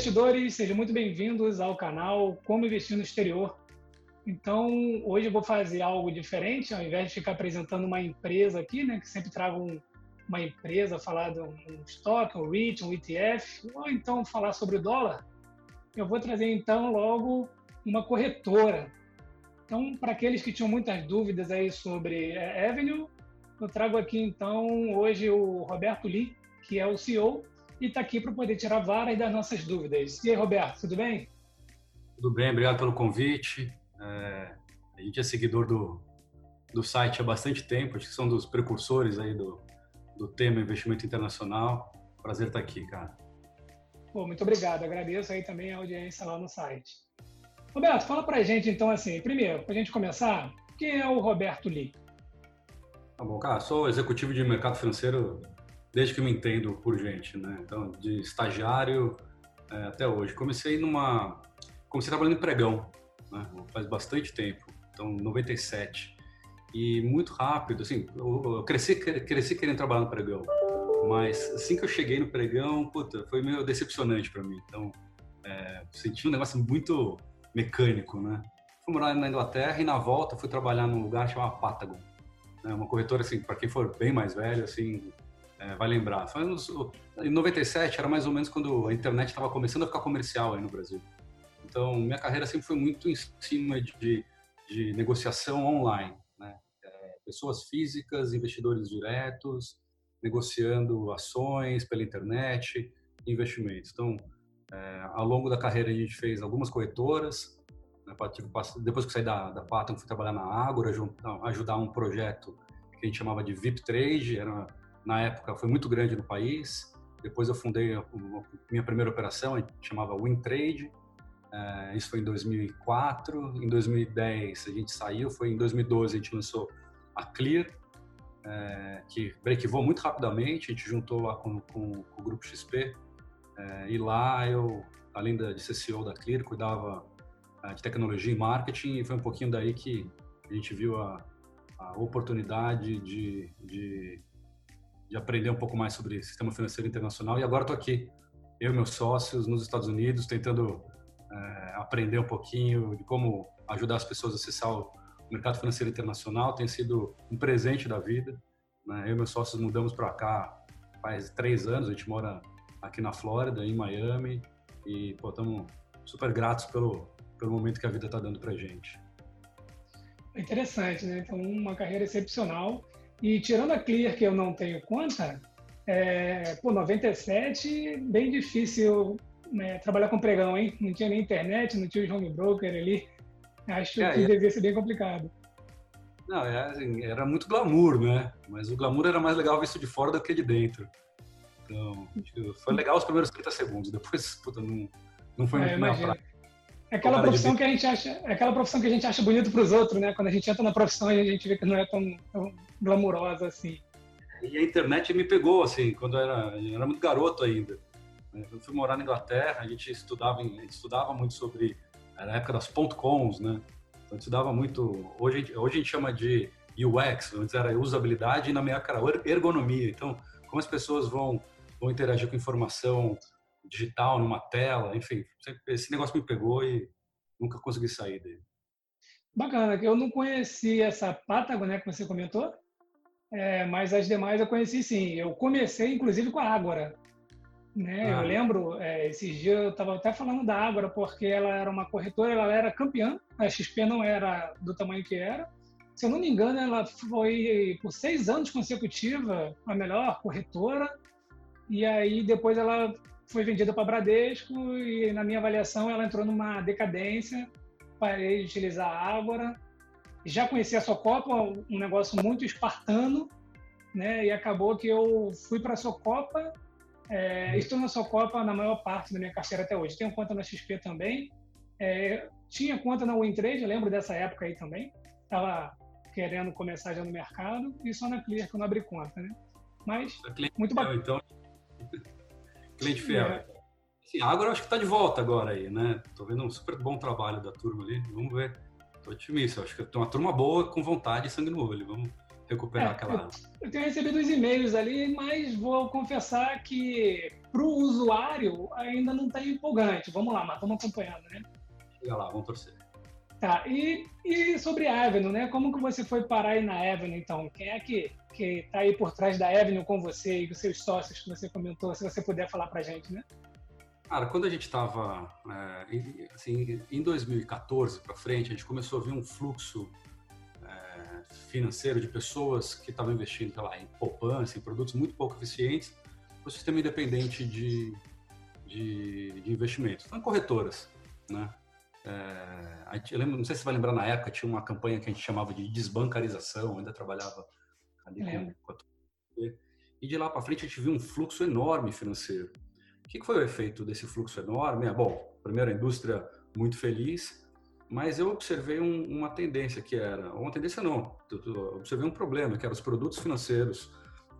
investidores, sejam muito bem-vindos ao canal Como Investir no Exterior. Então, hoje eu vou fazer algo diferente, ao invés de ficar apresentando uma empresa aqui, né, que sempre trago um, uma empresa, falar de um, um estoque, um REIT, um ETF, ou então falar sobre o dólar, eu vou trazer então logo uma corretora. Então, para aqueles que tinham muitas dúvidas aí sobre é, Avenue, eu trago aqui então hoje o Roberto Lee, que é o CEO e está aqui para poder tirar várias das nossas dúvidas. E aí, Roberto, tudo bem? Tudo bem, obrigado pelo convite. É, a gente é seguidor do, do site há bastante tempo, acho que são dos precursores aí do, do tema investimento internacional. Prazer estar aqui, cara. Pô, muito obrigado, agradeço aí também a audiência lá no site. Roberto, fala para a gente então assim, primeiro, para a gente começar, quem é o Roberto Lee? Tá bom, cara, sou executivo de mercado financeiro desde que me entendo por gente, né? Então, de estagiário é, até hoje. Comecei numa... Comecei trabalhando em pregão, né? Faz bastante tempo. Então, 97. E muito rápido, assim, eu cresci, cresci querendo trabalhar no pregão. Mas assim que eu cheguei no pregão, puta, foi meio decepcionante para mim. Então, é, senti um negócio muito mecânico, né? Fui morar na Inglaterra e na volta fui trabalhar num lugar chamado Patagon. Né? Uma corretora, assim, para quem for bem mais velho, assim, é, vai lembrar. Foi nos, em 97 era mais ou menos quando a internet estava começando a ficar comercial aí no Brasil. Então, minha carreira sempre foi muito em cima de, de negociação online. Né? É, pessoas físicas, investidores diretos, negociando ações pela internet, investimentos. Então, é, ao longo da carreira a gente fez algumas corretoras. Né, depois que saí da, da Patam, fui trabalhar na Ágora, ajudar um projeto que a gente chamava de VIP Trade, era na época foi muito grande no país. Depois eu fundei a minha primeira operação, a gente chamava WinTrade. É, isso foi em 2004. Em 2010 a gente saiu, foi em 2012 a gente lançou a Clear, é, que breakivou muito rapidamente. A gente juntou lá com, com, com o grupo XP. É, e lá eu, além de ser CEO da Clear, cuidava de tecnologia e marketing. E foi um pouquinho daí que a gente viu a, a oportunidade de, de de aprender um pouco mais sobre sistema financeiro internacional. E agora estou aqui, eu e meus sócios, nos Estados Unidos, tentando é, aprender um pouquinho de como ajudar as pessoas a acessar o mercado financeiro internacional. Tem sido um presente da vida. Né? Eu e meus sócios mudamos para cá faz três anos. A gente mora aqui na Flórida, em Miami, e estamos super gratos pelo, pelo momento que a vida está dando para gente. É interessante, né? Então, uma carreira excepcional e tirando a Clear, que eu não tenho conta, é, pô, 97, bem difícil né, trabalhar com pregão, hein? Não tinha nem internet, não tinha o home broker ali. Acho é, que é... devia ser bem complicado. Não, é, assim, era muito glamour, né? Mas o glamour era mais legal visto de fora do que de dentro. Então, foi legal os primeiros 30 segundos. Depois, puta, não, não foi é, muito minha praia. É aquela profissão que a gente acha, é aquela profissão que a gente acha bonito para os outros, né? Quando a gente entra na profissão, a gente vê que não é tão, tão glamurosa assim. E a internet me pegou assim, quando eu era, eu era muito garoto ainda. Eu fui morar na Inglaterra, a gente estudava, a gente estudava muito sobre era a época das .coms, né? Então, a gente estudava muito. Hoje, hoje a gente chama de UX, antes era usabilidade e na minha época era ergonomia. Então, como as pessoas vão vão interagir com informação digital numa tela, enfim, esse negócio me pegou e nunca consegui sair dele. Bacana, eu não conheci essa Patagon, né, que você comentou, é, mas as demais eu conheci sim. Eu comecei, inclusive, com a Ágora. Né? Ah. Eu lembro, é, esses dias eu estava até falando da Ágora, porque ela era uma corretora, ela era campeã, a XP não era do tamanho que era. Se eu não me engano, ela foi, por seis anos consecutiva, a melhor corretora. E aí, depois ela foi vendida para Bradesco e, na minha avaliação, ela entrou numa decadência. Parei de utilizar a Ágora. Já conheci a Socopa, um negócio muito espartano, né? E acabou que eu fui para a Socopa. É, estou na Socopa na maior parte da minha carteira até hoje. Tenho conta na XP também. É, tinha conta na WinTrade, lembro dessa época aí também. Estava querendo começar já no mercado e só na Clear que eu não abri conta, né? Mas, muito bacana. Então, Cliente fiel. É. Sim, agora acho que está de volta agora aí, né? Tô vendo um super bom trabalho da turma ali. Vamos ver. Tô otimista. Acho que tem uma turma boa com vontade e sangue no olho. Vamos recuperar é, aquela. Eu, eu tenho recebido os e-mails ali, mas vou confessar que para o usuário ainda não está empolgante. Vamos lá, mas vamos acompanhando, né? Chega lá, vamos torcer. Tá, e, e sobre a Avenue, né? Como que você foi parar aí na Avenue, então? Quem é que, que tá aí por trás da Avenue com você e os seus sócios que você comentou, se você puder falar pra gente, né? Cara, quando a gente estava, é, assim, em 2014 para frente, a gente começou a ver um fluxo é, financeiro de pessoas que estavam investindo, sei lá, em poupança, em produtos muito pouco eficientes, para o sistema independente de, de, de investimentos. Então, corretoras, né? É, eu lembro, não sei se você vai lembrar na época, tinha uma campanha que a gente chamava de desbancarização, ainda trabalhava ali com, com a... E de lá para frente a gente viu um fluxo enorme financeiro. O que foi o efeito desse fluxo enorme? É, bom, primeiro a indústria muito feliz, mas eu observei um, uma tendência que era, uma tendência não, eu observei um problema, que era os produtos financeiros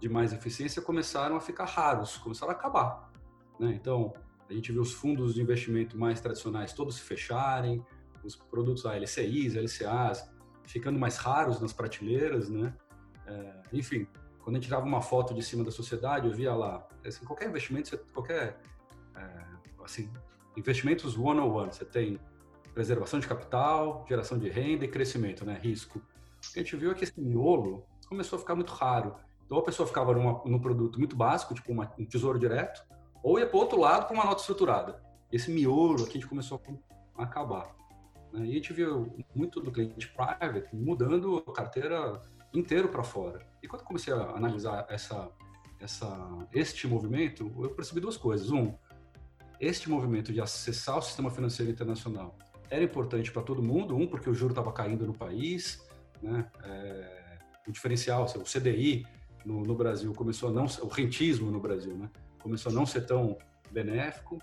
de mais eficiência começaram a ficar raros, começaram a acabar. Né? Então, a gente viu os fundos de investimento mais tradicionais todos se fecharem, os produtos a LCIs, LCAs ficando mais raros nas prateleiras, né? É, enfim, quando a gente tirava uma foto de cima da sociedade, eu via lá, assim, qualquer investimento, qualquer, é, assim, investimentos one-on-one, você tem preservação de capital, geração de renda e crescimento, né? Risco. O que a gente viu é que esse miolo começou a ficar muito raro. Então a pessoa ficava numa, num produto muito básico, tipo uma, um tesouro direto, ou ia para outro lado para uma nota estruturada. Esse miolo aqui a gente começou a acabar. Né? E a gente viu muito do cliente private mudando a carteira inteiro para fora. E quando comecei a analisar essa, essa, este movimento, eu percebi duas coisas. Um, este movimento de acessar o sistema financeiro internacional era importante para todo mundo. Um, porque o juro estava caindo no país, né? É, o diferencial, o CDI no, no, Brasil começou a não, o rentismo no Brasil, né? Começou a não ser tão benéfico,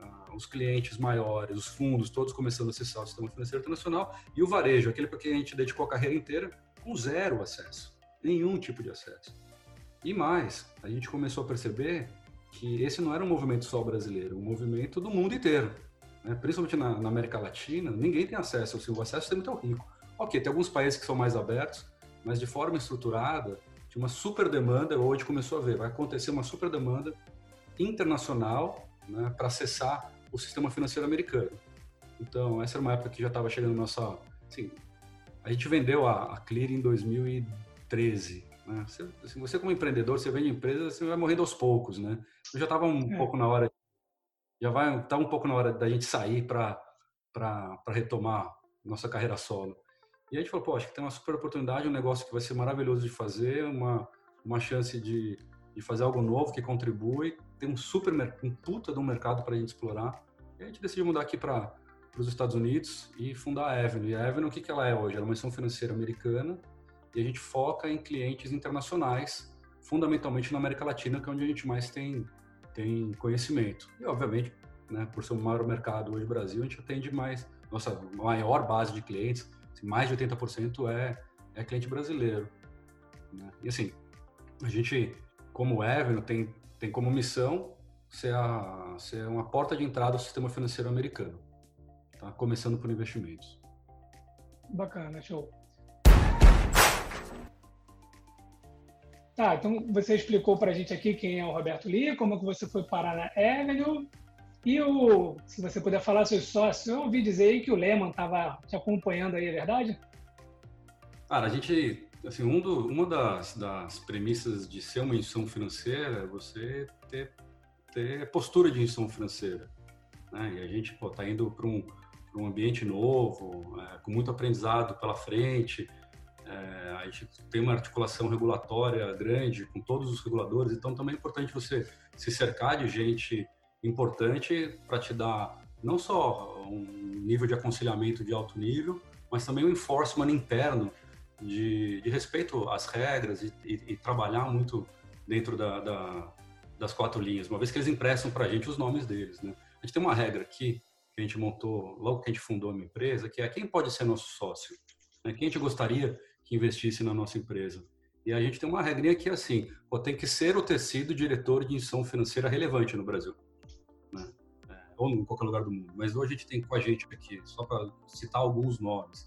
uh, os clientes maiores, os fundos, todos começando a acessar o sistema financeiro internacional, e o varejo, aquele para quem a gente dedicou a carreira inteira, com zero acesso, nenhum tipo de acesso. E mais, a gente começou a perceber que esse não era um movimento só brasileiro, um movimento do mundo inteiro. Né? Principalmente na, na, América Latina, ninguém tem acesso, assim, o acesso é muito rico. Ok, tem alguns países que são mais abertos, mas de forma estruturada, tinha uma super demanda, hoje começou a ver, vai acontecer uma super demanda internacional né, para acessar o sistema financeiro americano. Então, essa era uma época que já estava chegando nossa. Assim, a gente vendeu a, a Clear em 2013. Né? Você, assim, você, como empreendedor, você vende empresa, você vai morrendo aos poucos, né? Então, já estava um é. pouco na hora. Já vai estar tá um pouco na hora da gente sair para retomar nossa carreira solo. E a gente falou, pô, acho que tem uma super oportunidade, um negócio que vai ser maravilhoso de fazer, uma, uma chance de, de fazer algo novo que contribui tem um super um puta de um mercado para a gente explorar. E a gente decidiu mudar aqui para os Estados Unidos e fundar a Avenue. E a Avenue, o que, que ela é hoje? Ela é uma instituição financeira americana e a gente foca em clientes internacionais, fundamentalmente na América Latina, que é onde a gente mais tem, tem conhecimento. E, obviamente, né, por ser o maior mercado hoje no Brasil, a gente atende mais, nossa maior base de clientes, assim, mais de 80% é, é cliente brasileiro. Né? E assim, a gente, como Avenue, tem tem como missão ser, a, ser uma porta de entrada ao sistema financeiro americano, tá? começando por investimentos. Bacana, show. Tá, então você explicou para a gente aqui quem é o Roberto Lee, como que você foi parar na Avenue, e o, se você puder falar seus sócios, eu ouvi dizer aí que o Lehman estava te acompanhando aí, é verdade? Cara, a gente assim, um do, uma das, das premissas de ser uma instituição financeira é você ter, ter postura de instituição financeira. Né? E a gente está indo para um, um ambiente novo, é, com muito aprendizado pela frente. É, a gente tem uma articulação regulatória grande com todos os reguladores, então também é importante você se cercar de gente importante para te dar não só um nível de aconselhamento de alto nível, mas também um enforcement interno de, de respeito às regras e, e, e trabalhar muito dentro da, da, das quatro linhas, uma vez que eles emprestam para a gente os nomes deles. Né? A gente tem uma regra aqui que a gente montou logo que a gente fundou a empresa, que é quem pode ser nosso sócio, né? quem a gente gostaria que investisse na nossa empresa. E a gente tem uma regrinha que é assim, pô, tem que ser o tecido diretor de instituição financeira relevante no Brasil. Né? É, ou em qualquer lugar do mundo. Mas hoje a gente tem com a gente aqui, só para citar alguns nomes,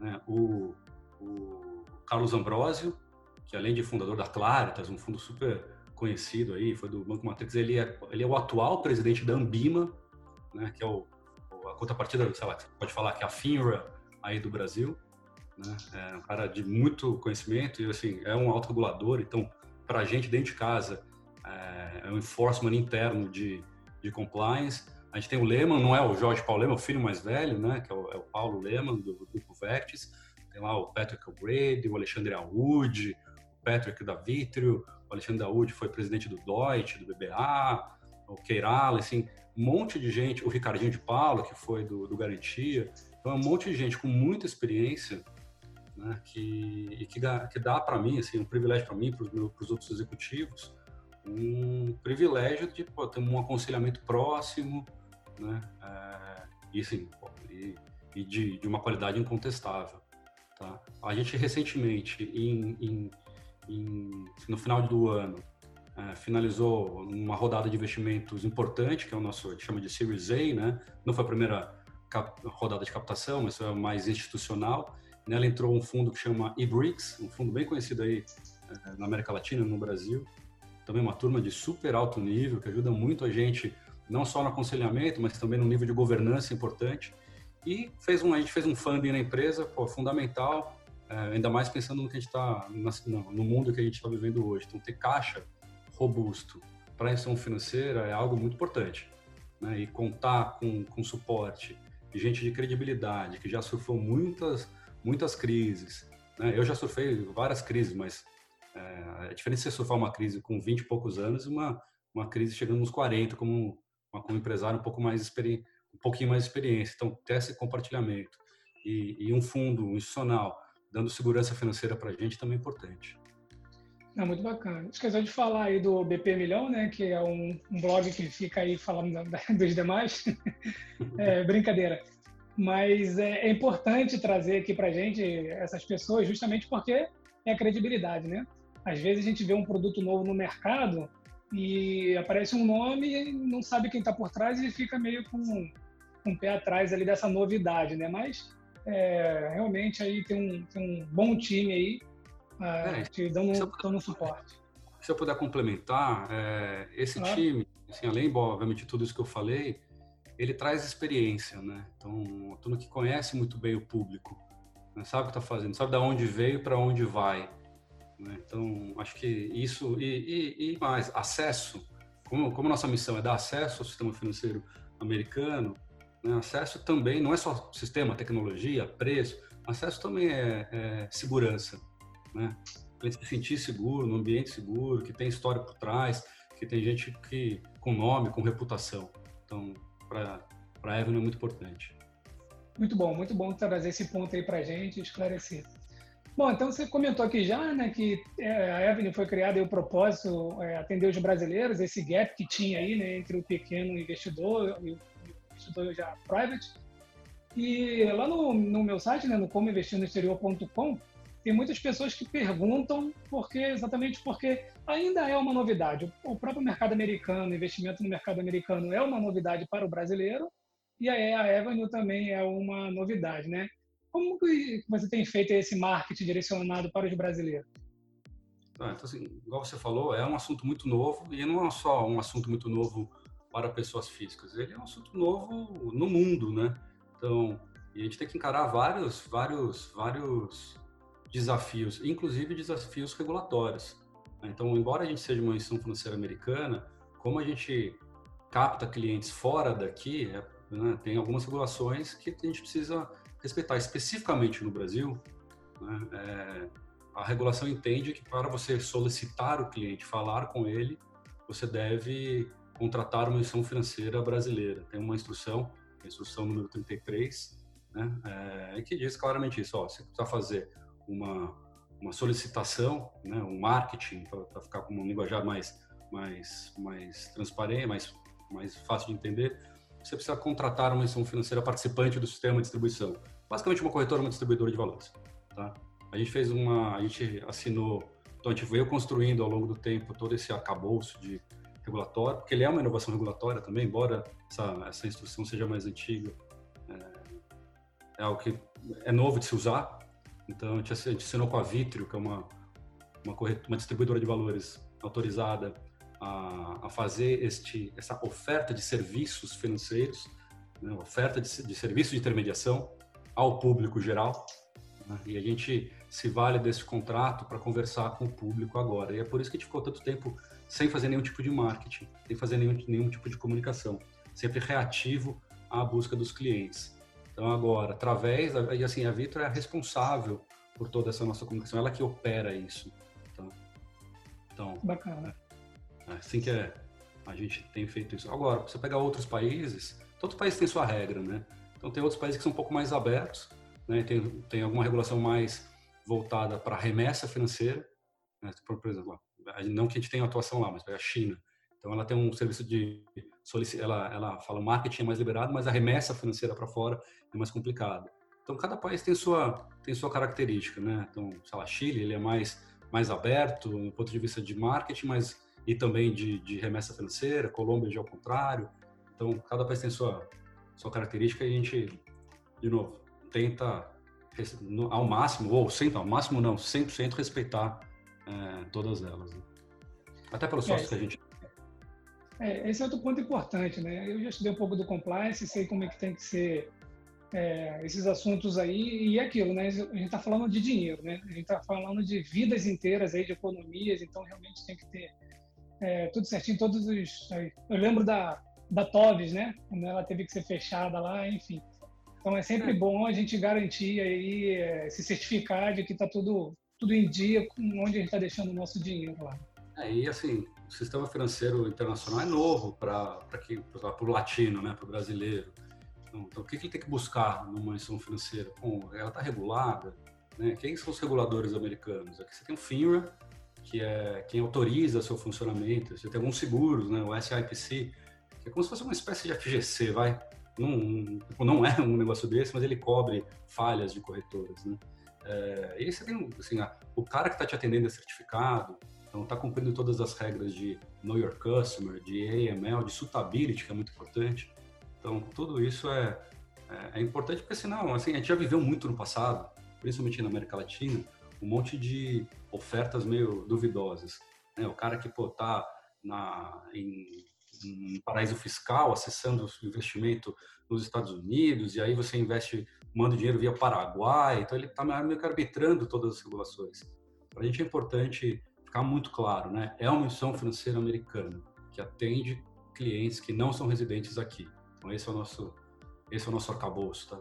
né? o o Carlos Ambrosio, que além de fundador da Claritas, um fundo super conhecido aí, foi do Banco Matrix, ele é, ele é o atual presidente da Ambima, né, que é o, a contrapartida, sei lá, pode falar que é a FINRA aí do Brasil, né, é um cara de muito conhecimento e assim, é um autorregulador, então para a gente dentro de casa é, é um enforcement interno de, de compliance, a gente tem o Lehman, não é o Jorge Paulo Lehman, o filho mais velho, né, que é o, é o Paulo Lehman, do, do Grupo Vectis. Tem lá o Patrick O'Grady, o Alexandre Aoud, o Patrick da Vitrio, o Alexandre Aoud foi presidente do Deutsche, do BBA, o Queiral, assim, um monte de gente, o Ricardinho de Paulo, que foi do, do Garantia. Então, é um monte de gente com muita experiência né, que, que, que dá para mim, assim, um privilégio para mim, para os outros executivos, um privilégio de pô, ter um aconselhamento próximo, né? É, e sim, e, e de, de, uma qualidade incontestável. Tá? A gente recentemente, em, em, em, no final do ano, é, finalizou uma rodada de investimentos importante, que é o nosso, a gente chama de Series A, né? Não foi a primeira cap, rodada de captação, mas foi mais institucional. Nela entrou um fundo que chama eBricks, um fundo bem conhecido aí é, na América Latina, no Brasil. Também uma turma de super alto nível, que ajuda muito a gente não só no aconselhamento, mas também no nível de governança importante. E fez um, a gente fez um funding na empresa, pô, fundamental, é, ainda mais pensando no que a gente está no mundo que a gente está vivendo hoje. Então, ter caixa robusto para a instituição financeira é algo muito importante. Né? E contar com, com suporte gente de credibilidade, que já surfou muitas, muitas crises. Né? Eu já surfei várias crises, mas é, é diferente de você surfar uma crise com 20 e poucos anos e uma, uma crise chegando nos 40, como com um empresário um pouco mais experiente, um pouquinho mais de experiência. Então, ter esse compartilhamento e, e um fundo institucional dando segurança financeira para a gente também é importante. É muito bacana. Esqueceu de falar aí do BP Milhão, né? Que é um, um blog que fica aí falando dos demais. é, brincadeira. Mas é, é, importante trazer aqui para gente essas pessoas, justamente porque é a credibilidade, né? Às vezes a gente vê um produto novo no mercado e aparece um nome e não sabe quem está por trás e fica meio com, com o pé atrás ali dessa novidade, né? Mas é, realmente aí tem um, tem um bom time aí uh, é, te dando, se dando suporte. Se eu puder complementar, é, esse claro. time, assim, além, obviamente, de tudo isso que eu falei, ele traz experiência, né? Então, todo que conhece muito bem o público, né? sabe o que está fazendo, sabe de onde veio para onde vai. Né? Então, acho que isso e, e, e, mais acesso, como, como nossa missão é dar acesso ao sistema financeiro americano, né? acesso também não é só sistema, tecnologia, preço, acesso também é, é segurança, né? Para se sentir seguro, no ambiente seguro, que tem história por trás, que tem gente que com nome, com reputação. Então, para a Evelyn é muito importante. Muito bom, muito bom trazer esse ponto aí para a gente esclarecer. Bom, então você comentou aqui já, né, que é, a Evelyn foi criada e o propósito é atender os brasileiros, esse gap que tinha aí, né, entre o pequeno investidor e o investidor já private. E lá no, no meu site, né, no comoinvestirnoexterior.com, tem muitas pessoas que perguntam porque exatamente porque ainda é uma novidade. O próprio mercado americano, investimento no mercado americano é uma novidade para o brasileiro e a Avenue também é uma novidade, né? Como que você tem feito esse marketing direcionado para os brasileiros? Ah, então, assim, igual você falou, é um assunto muito novo e não é só um assunto muito novo para pessoas físicas, ele é um assunto novo no mundo, né? Então, a gente tem que encarar vários, vários, vários desafios, inclusive desafios regulatórios. Né? Então, embora a gente seja uma instituição financeira americana, como a gente capta clientes fora daqui, é, né, tem algumas regulações que a gente precisa respeitar. Especificamente no Brasil, né, é, a regulação entende que para você solicitar o cliente, falar com ele, você deve contratar uma instituição financeira brasileira. Tem uma instrução, a instrução número 33, né, é, que diz claramente isso. Ó, você precisa fazer uma, uma solicitação, né, um marketing, para ficar com um linguajar mais, mais, mais transparente, mais, mais fácil de entender, você precisa contratar uma instituição financeira participante do sistema de distribuição basicamente uma corretora, uma distribuidora de valores. Tá? A gente fez uma, a gente assinou, então a gente veio construindo ao longo do tempo todo esse arcabouço de regulatório, porque ele é uma inovação regulatória também, embora essa, essa instrução seja mais antiga, é, é algo que é novo de se usar. Então a gente, a gente assinou com a Vitrio, que é uma, uma, uma distribuidora de valores autorizada a, a, fazer este, essa oferta de serviços financeiros, né, oferta de, de serviços de intermediação ao público geral. Né, e a gente se vale desse contrato para conversar com o público agora. E é por isso que a gente ficou tanto tempo sem fazer nenhum tipo de marketing, sem fazer nenhum, nenhum tipo de comunicação, sempre reativo à busca dos clientes. Então agora, através, e assim, a Vitor é responsável por toda essa nossa comunicação, ela que opera isso. Então, então bacana. É assim que é, a gente tem feito isso. Agora, você pegar outros países, todo país tem sua regra, né? Então tem outros países que são um pouco mais abertos, né? Tem, tem alguma regulação mais voltada para remessa financeira, né? por, por, exemplo, não que a gente tenha atuação lá, mas a China. Então ela tem um serviço de ela ela fala marketing é mais liberado, mas a remessa financeira para fora é mais complicado. Então cada país tem sua tem sua característica, né? Então, sei lá, Chile ele é mais mais aberto do ponto de vista de marketing, mas e também de, de remessa financeira. Colômbia já é o contrário. Então cada país tem sua sua característica e a gente de novo tenta ao máximo ou sempre ao máximo não 100% respeitar é, todas elas. Né? Até pelos sócios é, que a gente é, esse é outro ponto importante, né? Eu já estudei um pouco do compliance, sei como é que tem que ser é, esses assuntos aí e é aquilo, né? A gente está falando de dinheiro, né? A gente está falando de vidas inteiras aí de economias, então realmente tem que ter é, tudo certinho, todos os. Eu lembro da da Toves, né? Quando ela teve que ser fechada lá, enfim. Então é sempre é. bom a gente garantir aí, é, se certificar de que está tudo tudo em dia com onde a gente está deixando o nosso dinheiro lá. É, e assim, o sistema financeiro internacional é novo para o latino, né, para o brasileiro. Então, então, o que, que ele tem que buscar numa instituição financeira? Bom, ela está regulada? Né? Quem são os reguladores americanos? Aqui você tem o FINRA, que é quem autoriza seu funcionamento. Você tem alguns seguros, né? o SIPC, que é como se fosse uma espécie de FGC, vai? Não, não é um negócio desse, mas ele cobre falhas de corretoras, né? É, e aí você tem, assim, o cara que está te atendendo é certificado, então, está cumprindo todas as regras de Know Your Customer, de AML, de suitability, que é muito importante. Então, tudo isso é, é, é, importante porque, senão, assim, a gente já viveu muito no passado, principalmente na América Latina, um monte de ofertas meio duvidosas. Né? O cara que, pô, tá na, em, em paraíso fiscal, acessando o investimento nos Estados Unidos, e aí você investe, manda dinheiro via Paraguai, então ele está meio que arbitrando todas as regulações. Para a gente é importante ficar muito claro, né? É uma instituição financeira americana que atende clientes que não são residentes aqui. Então esse é o nosso, esse é o nosso arcabouço, tá?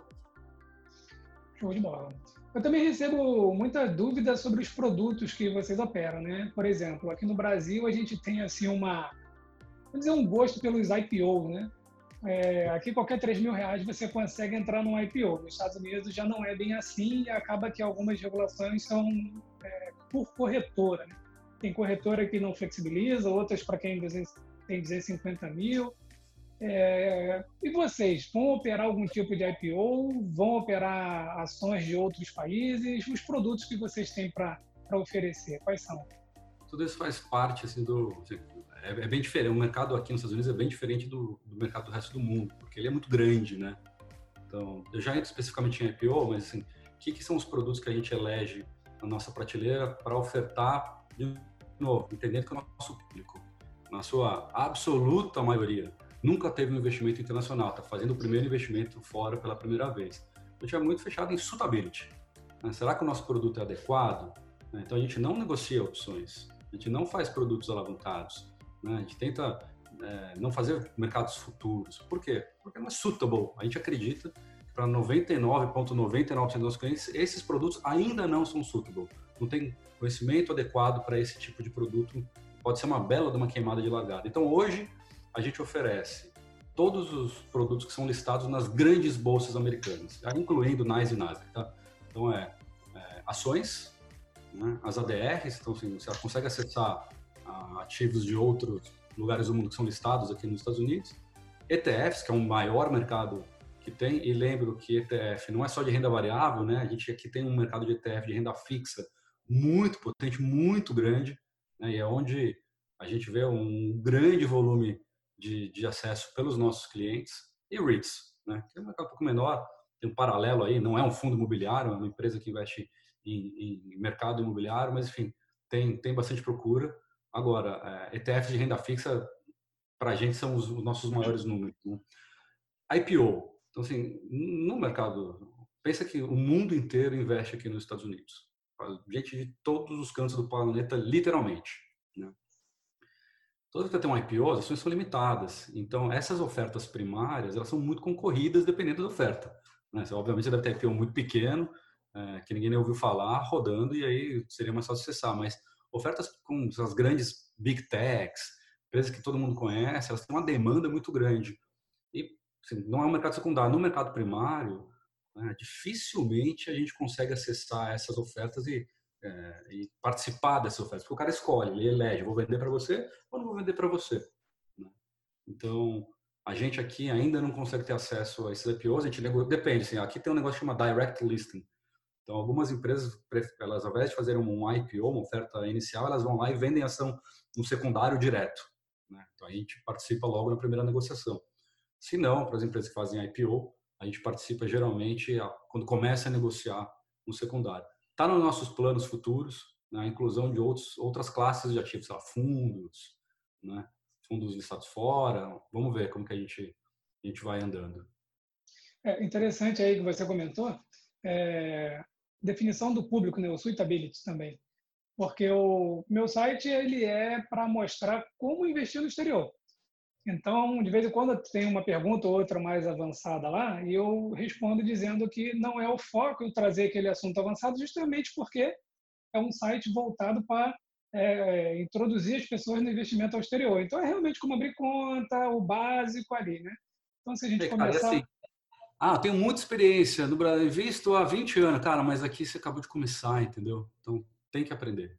Show de bola. Eu também recebo muita dúvida sobre os produtos que vocês operam, né? Por exemplo, aqui no Brasil a gente tem assim uma, vamos dizer, um gosto pelos IPO, né? É, aqui qualquer 3 mil reais você consegue entrar num IPO. Nos Estados Unidos já não é bem assim e acaba que algumas regulações são é, por corretora. Né? Tem corretora que não flexibiliza, outras para quem tem 250 mil. É, e vocês vão operar algum tipo de IPO? Vão operar ações de outros países? Os produtos que vocês têm para oferecer, quais são? Tudo isso faz parte assim, do. É, é, bem diferente. O mercado aqui nos Estados Unidos é bem diferente do, do, mercado do resto do mundo, porque ele é muito grande, né? Então, eu já entro especificamente em IPO, mas assim, o que, que são os produtos que a gente elege na nossa prateleira para ofertar de novo, entendendo que o nosso público, na sua absoluta maioria, nunca teve um investimento internacional, está fazendo o primeiro investimento fora pela primeira vez. A gente é muito fechado em suitability. Né? Será que o nosso produto é adequado? Né? Então a gente não negocia opções, a gente não faz produtos alavancados, né? a gente tenta é, não fazer mercados futuros. Por quê? Porque não é suitable. A gente acredita que para 99,99% ,99 dos clientes, esses produtos ainda não são suitable não tem conhecimento adequado para esse tipo de produto, pode ser uma bela de uma queimada de largada. Então, hoje, a gente oferece todos os produtos que são listados nas grandes bolsas americanas, incluindo NYSE e Nasdaq. Tá? Então, é, é ações, né? as ADRs, então assim, você consegue acessar ativos de outros lugares do mundo que são listados aqui nos Estados Unidos, ETFs, que é o maior mercado que tem, e lembro que ETF não é só de renda variável, né? A gente aqui tem um mercado de ETF de renda fixa muito potente, muito grande, né? e é onde a gente vê um grande volume de, de acesso pelos nossos clientes, e REITs, né? que é um mercado um pouco menor, tem um paralelo aí, não é um fundo imobiliário, é uma empresa que investe em, em mercado imobiliário, mas enfim, tem, tem bastante procura. Agora, é, ETFs de renda fixa, para a gente, são os, os, nossos maiores números. Né? IPO. Então, assim, no mercado, pensa que o mundo inteiro investe aqui nos Estados Unidos. Gente de todos os cantos do planeta, literalmente. Né? Toda vez que tem um IPO, as ações são limitadas. Então, essas ofertas primárias, elas são muito concorridas dependendo da oferta. Né? Você, obviamente, deve ter IPO muito pequeno, é, que ninguém nem ouviu falar, rodando, e aí seria mais fácil acessar. Mas ofertas com as grandes big techs, empresas que todo mundo conhece, elas têm uma demanda muito grande. E assim, não é um mercado secundário. No mercado primário, né, dificilmente a gente consegue acessar essas ofertas e, é, e, participar dessas ofertas. Porque o cara escolhe, ele elege, vou vender para você ou não vou vender para você. Né? Então, a gente aqui ainda não consegue ter acesso a esses IPOs, a gente depende, assim, aqui tem um negócio chamado direct listing, então, algumas empresas, elas, ao invés de fazer um IPO, uma oferta inicial, elas vão lá e vendem ação no secundário direto. Né? Então, a gente participa logo na primeira negociação. Se não, para as empresas que fazem IPO, a gente participa geralmente quando começa a negociar no secundário. Está nos nossos planos futuros, né? a inclusão de outros, outras classes de ativos, lá, fundos, né? fundos listados fora. Vamos ver como que a gente, a gente vai andando. É interessante aí que você comentou. É, definição do público, né, o suitability também. Porque o meu site ele é para mostrar como investir no exterior. Então, de vez em quando tem uma pergunta ou outra mais avançada lá, e eu respondo dizendo que não é o foco eu trazer aquele assunto avançado, justamente porque é um site voltado para é, introduzir as pessoas no investimento ao exterior. Então, é realmente como abrir conta, o básico ali, né? Então, se a gente é, começar... Assim, ah, tenho muita experiência no Brasil, visto há 20 anos. Cara, mas aqui você acabou de começar, entendeu? Então tem que aprender.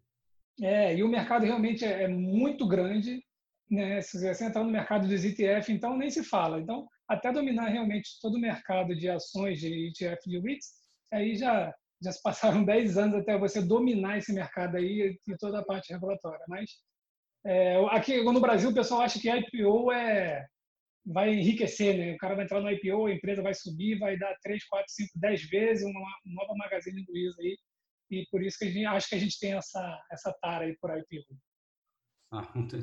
É, e o mercado realmente é, é muito grande. Né? Se você entrar no mercado dos ETF, então nem se fala. Então, até dominar realmente todo o mercado de ações de ETF de REITs, aí já, já se passaram 10 anos até você dominar esse mercado aí e toda a parte regulatória. Mas é, aqui no Brasil o pessoal acha que IPO é vai enriquecer, né? O cara vai entrar no IPO, a empresa vai subir, vai dar 3, 4, 5, 10 vezes uma nova Magazine Luiza aí. E por isso que a gente acho que a gente tem essa essa tara aí por IPO. Ah, não tem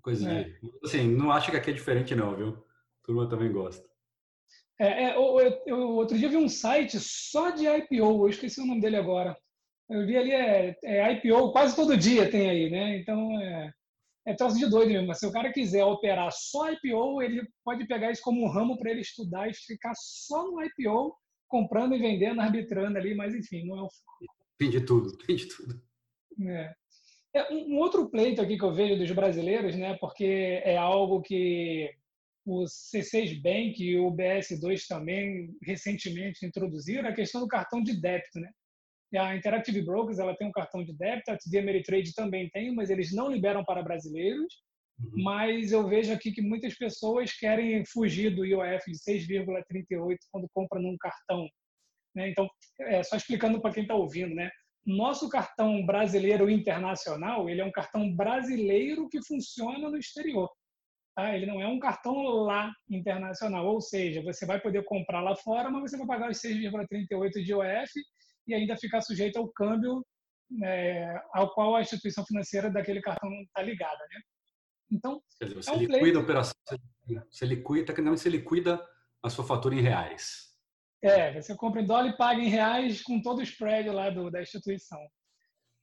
coisa é. de... assim, não acho que aqui é diferente não, viu? A turma também gosta. É, é eu, eu, eu, outro dia vi um site só de IPO, eu esqueci o nome dele agora. Eu vi ali é, é IPO quase todo dia tem aí, né? Então é, é troço de doido mesmo. Se o cara quiser operar só IPO, ele pode pegar isso como um ramo para ele estudar e ficar só no IPO, comprando e vendendo, arbitrando ali, mas enfim, não é o Tem de tudo, tem de tudo. É. É, um outro pleito aqui que eu vejo dos brasileiros, né, porque é algo que o C6 Bank e o BS2 também recentemente introduziram, a questão do cartão de débito, né? A Interactive Brokers ela tem um cartão de débito, a TD Ameritrade também tem, mas eles não liberam para brasileiros. Uhum. Mas eu vejo aqui que muitas pessoas querem fugir do IOF de 6,38 quando compram num cartão. Né? Então, é, só explicando para quem está ouvindo, né? Nosso cartão brasileiro internacional, ele é um cartão brasileiro que funciona no exterior. Tá? Ele não é um cartão lá internacional, ou seja, você vai poder comprar lá fora, mas você vai pagar os 6,38 de IOF e ainda ficar sujeito ao câmbio é, ao qual a instituição financeira daquele cartão está ligada, né? Então, Quer dizer, você é um liquida a operação, você liquida, tecnicamente você liquida a sua fatura em reais. É, você compra em dólar e paga em reais com todo o spread lá do, da instituição.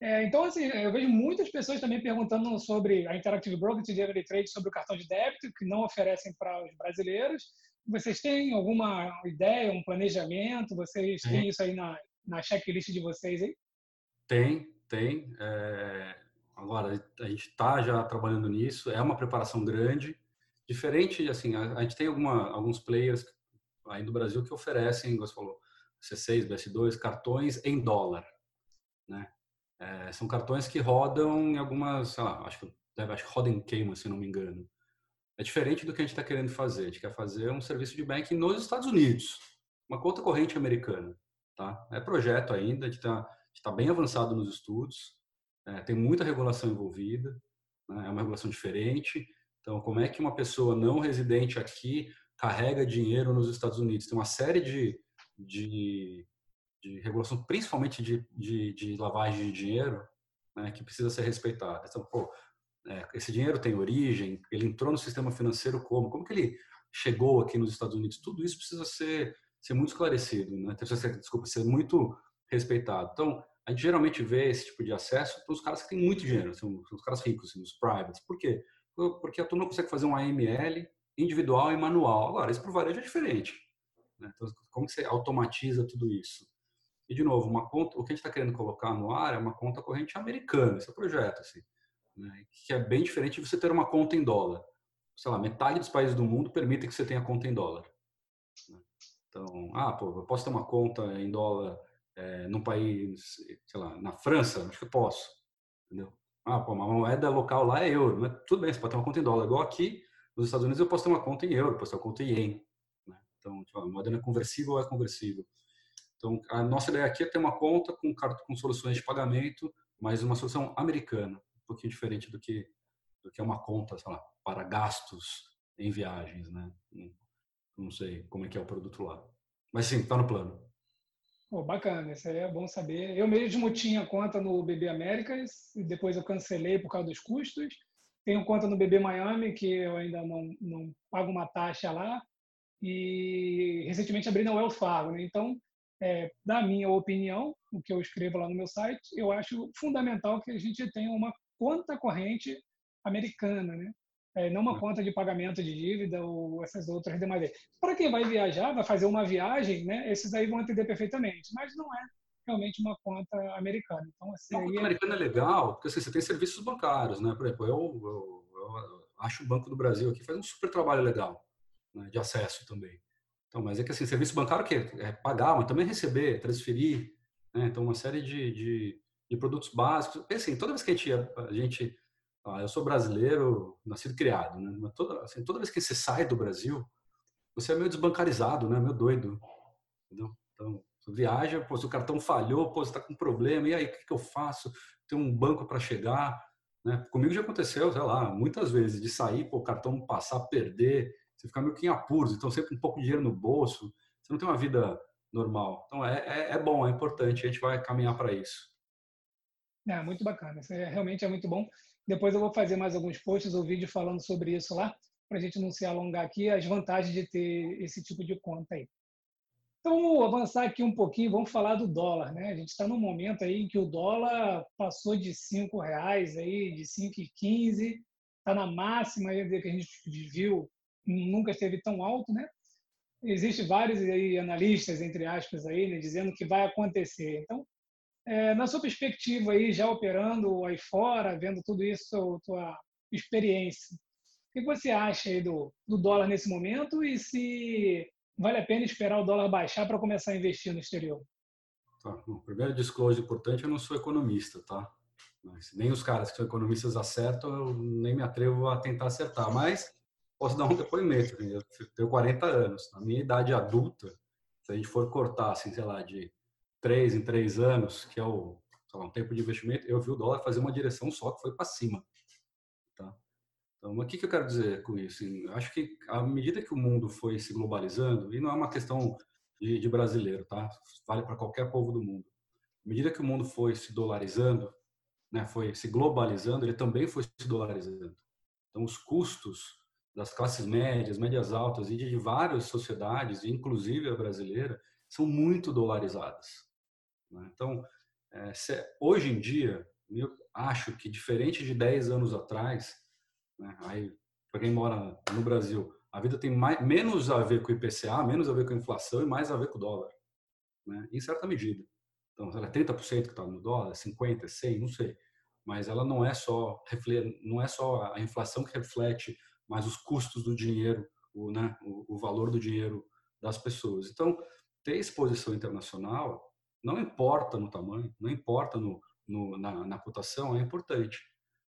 É, então, assim, eu vejo muitas pessoas também perguntando sobre a Interactive Broker Every Trade sobre o cartão de débito, que não oferecem para os brasileiros. Vocês têm alguma ideia, um planejamento? Vocês têm isso aí na, na checklist de vocês aí? Tem, tem. É... Agora, a gente está já trabalhando nisso, é uma preparação grande. Diferente, assim, a, a gente tem alguma, alguns players aí do Brasil que oferecem, você falou, C6, BS2, cartões em dólar, né? É, são cartões que rodam em algumas, sei lá, acho que, acho que em Cayman, se não me engano. É diferente do que a gente está querendo fazer. A gente quer fazer um serviço de banking nos Estados Unidos, uma conta corrente americana. Tá? É projeto ainda, a gente está tá bem avançado nos estudos, é, tem muita regulação envolvida, né? é uma regulação diferente. Então, como é que uma pessoa não residente aqui carrega dinheiro nos Estados Unidos? Tem uma série de, de, de regulação, principalmente de, de, de, lavagem de dinheiro, né, que precisa ser respeitada. Então, pô, é, esse dinheiro tem origem, ele entrou no sistema financeiro como? Como que ele chegou aqui nos Estados Unidos? Tudo isso precisa ser, ser muito esclarecido, né? ser, desculpa, ser muito respeitado. Então, a gente geralmente vê esse tipo de acesso para os caras que têm muito dinheiro, são, são os caras ricos, assim, os privates. Por quê? Porque a turma consegue fazer um AML individual e manual. Agora, isso para o varejo é diferente. Né? Então, como você automatiza tudo isso? E, de novo, uma conta, o que a gente está querendo colocar no ar é uma conta corrente americana, esse é o projeto, assim, né? que é bem diferente de você ter uma conta em dólar. Sei lá, metade dos países do mundo permitem que você tenha conta em dólar. Né? Então, ah, pô, eu posso ter uma conta em dólar é, num país, sei lá, na França, acho que eu posso, entendeu? Ah, pô, uma moeda local lá é euro, mas tudo bem, você pode ter uma conta em dólar. Igual aqui, nos Estados Unidos, eu posso ter uma conta em euro, posso ter uma conta em yen. Né? Então, tipo, a moeda não é conversível ou é conversível. Então, a nossa ideia aqui é ter uma conta com, com soluções de pagamento, mas uma solução americana, um pouquinho diferente do que, do que é uma conta, sei lá, para gastos em viagens, né? Não, sei como é que é o produto lá. Mas sim, está no plano. Oh, bacana, isso aí é bom saber. Eu mesmo tinha conta no BB Américas depois eu cancelei por causa dos custos. Tenho conta no BB Miami, que eu ainda não, não pago uma taxa lá. E recentemente abri na Wells Fargo. Né? Então, é, da minha opinião, o que eu escrevo lá no meu site, eu acho fundamental que a gente tenha uma conta corrente americana. Né? É, não uma conta de pagamento de dívida ou essas outras demais. Para quem vai viajar, vai fazer uma viagem, né, esses aí vão entender perfeitamente, mas não é realmente uma conta americana. Então, assim, a conta é... americana é legal, porque assim, você tem serviços bancários, né? Por exemplo, eu, eu, eu, acho o Banco do Brasil aqui faz um super trabalho legal né, de acesso também. Então, mas é que assim, serviço bancário que é pagar, mas também receber, transferir, né? Então, uma série de, de, de produtos básicos. E, assim, toda vez que a gente, a gente ah, eu sou brasileiro, nascido criado, né? Mas toda, assim, toda vez que você sai do Brasil, você é meio desbancarizado, né? Meio doido, entendeu? Então, você viaja, pô, se o cartão falhou, pô, você está com problema, e aí, o que, que eu faço? Tem um banco para chegar, né? Comigo já aconteceu, sei lá, muitas vezes, de sair, pô, o cartão passar, perder, você fica meio que em apuros, então sempre um pouco de dinheiro no bolso, você não tem uma vida normal. Então, é, é, é bom, é importante, a gente vai caminhar para isso. É, muito bacana, isso é, realmente é muito bom. Depois eu vou fazer mais alguns posts ou vídeos falando sobre isso lá, para a gente não se alongar aqui, as vantagens de ter esse tipo de conta aí. Então, vamos avançar aqui um pouquinho, vamos falar do dólar, né? A gente está num momento aí em que o dólar passou de cinco reais aí, de 5,15, está na máxima aí que a gente viu, nunca esteve tão alto, né? Existem vários aí analistas, entre aspas, aí, né, dizendo que vai acontecer. Então, é, na sua perspectiva aí, já operando aí fora, vendo tudo isso, tua experiência, o que você acha aí do, do dólar nesse momento e se vale a pena esperar o dólar baixar para começar a investir no exterior? Tá. Bom, primeiro disclose importante, eu não sou economista, tá? Mas nem os caras que são economistas acertam, eu nem me atrevo a tentar acertar, mas posso dar um depoimento. Eu tenho 40 anos, na minha idade adulta, se a gente for cortar, assim, sei lá, de três em três anos, que é o lá, um tempo de investimento, eu vi o dólar fazer uma direção só que foi para cima. Tá? Então, o que, que eu quero dizer com isso? Eu acho que à medida que o mundo foi se globalizando, e não é uma questão de, de brasileiro, tá? vale para qualquer povo do mundo. À medida que o mundo foi se dolarizando, né, foi se globalizando, ele também foi se dolarizando. Então, os custos das classes médias, médias altas e de várias sociedades, inclusive a brasileira, são muito dolarizadas. Né? Então, é, hoje em dia, eu acho que diferente de 10 anos atrás, né, aí para quem mora no Brasil, a vida tem mais, menos a ver com o IPCA, menos a ver com a inflação e mais a ver com o dólar, né, em certa medida. Então, ela é 30% que está no dólar, 50, 100, não sei, mas ela não é só não é só a inflação que reflete, mas os custos do dinheiro, o, né, o, o valor do dinheiro das pessoas. Então, ter exposição internacional não importa no tamanho, não importa no, no na, na, cotação, é importante.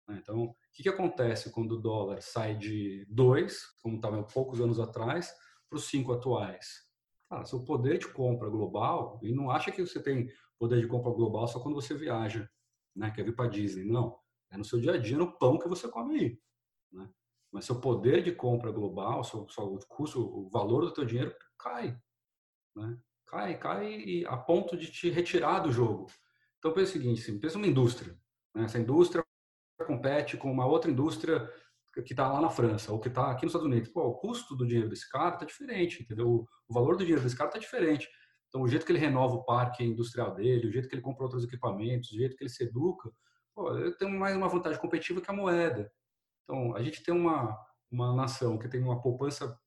Né? Então, o que, que acontece quando o dólar sai de 2, como estava poucos anos atrás, para os 5 atuais? Cara, seu poder de compra global, e não acha que você tem poder de compra global só quando você viaja, né? quer vir para Disney. Não, é no seu dia a dia, no pão que você come aí. Né? Mas seu poder de compra global, seu, seu custo, o valor do teu dinheiro cai. Né? Cai, cai a ponto de te retirar do jogo. Então pensa o seguinte, assim, pensa uma indústria. Né? Essa indústria compete com uma outra indústria que está lá na França ou que está aqui nos Estados Unidos. Pô, o custo do dinheiro desse cara está diferente, entendeu? O valor do dinheiro desse cara está diferente. Então, o jeito que ele renova o parque industrial dele, o jeito que ele compra outros equipamentos, o jeito que ele se educa, pô, ele tem mais uma vantagem competitiva que a moeda. Então, a gente tem uma, uma nação que tem uma poupança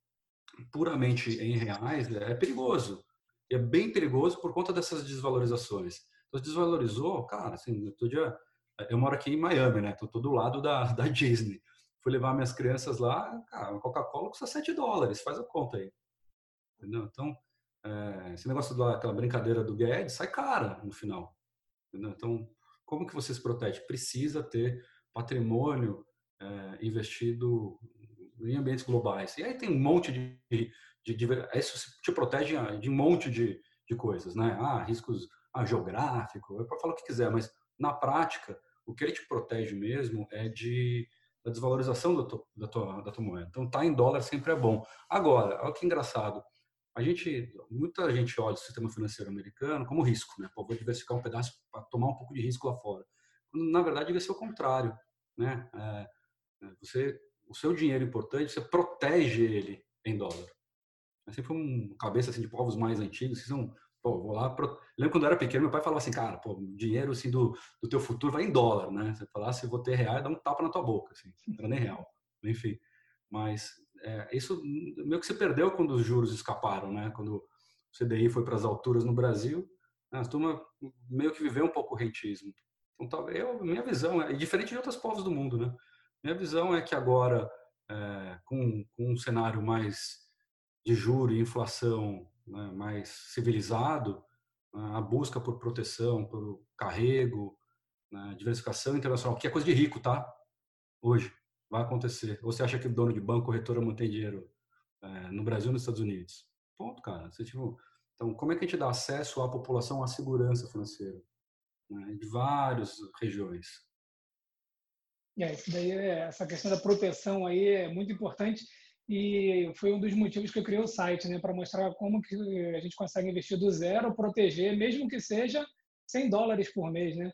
puramente em reais, é perigoso. E é bem perigoso por conta dessas desvalorizações. Então, desvalorizou, cara, assim, outro dia, eu moro aqui em Miami, né? Tô, do lado da, da Disney. Fui levar minhas crianças lá, cara, a Coca-Cola custa 7 dólares, faz a conta aí. Entendeu? Então, é, esse negócio daquela brincadeira do Guedes sai cara no final. Entendeu? Então, como que você se protege? Precisa ter patrimônio é, investido em ambientes globais. E aí tem um monte de, de, de, isso te protege de um monte de, de coisas, né? Ah, riscos ah, geográfico, é para falar o que quiser, mas na prática o que ele te protege mesmo é de da desvalorização da tua, da tua, da tua moeda. Então, tá em dólar sempre é bom. Agora, olha que engraçado. A gente, muita gente olha o sistema financeiro americano como risco, né? Pô, vou diversificar um pedaço para tomar um pouco de risco lá fora. Na verdade, deve ser o contrário, né? É, é você o seu dinheiro importante, você protege ele em dólar. Sempre um cabeça assim, de povos mais antigos, são, pô, vou lá, pro... lembro quando eu era pequeno, meu pai falava assim, cara, pô, dinheiro assim do, do teu futuro vai em dólar, né? Você falar, se vou ter real, dá um tapa na tua boca, assim, não era nem real, enfim. Mas é, isso meio que se perdeu quando os juros escaparam, né? Quando o CDI foi para as alturas no Brasil, né? a turma meio que viveu um pouco o rentismo. Então, talvez, eu, minha visão é diferente de outros povos do mundo, né? Minha visão é que agora, é, com, com, um cenário mais de juro e inflação né, mais civilizado, né, a busca por proteção, por carrego, né, diversificação internacional, que é coisa de rico, tá? Hoje vai acontecer. Ou você acha que o dono de banco, corretora, mantém dinheiro é, no Brasil nos Estados Unidos? Ponto, cara. Você, tipo, então, como é que a gente dá acesso à população à segurança financeira? Né, de várias regiões. É, isso daí, é, essa questão da proteção aí é muito importante e foi um dos motivos que eu criei o site, né, para mostrar como que a gente consegue investir do zero, proteger, mesmo que seja 100 dólares por mês, né?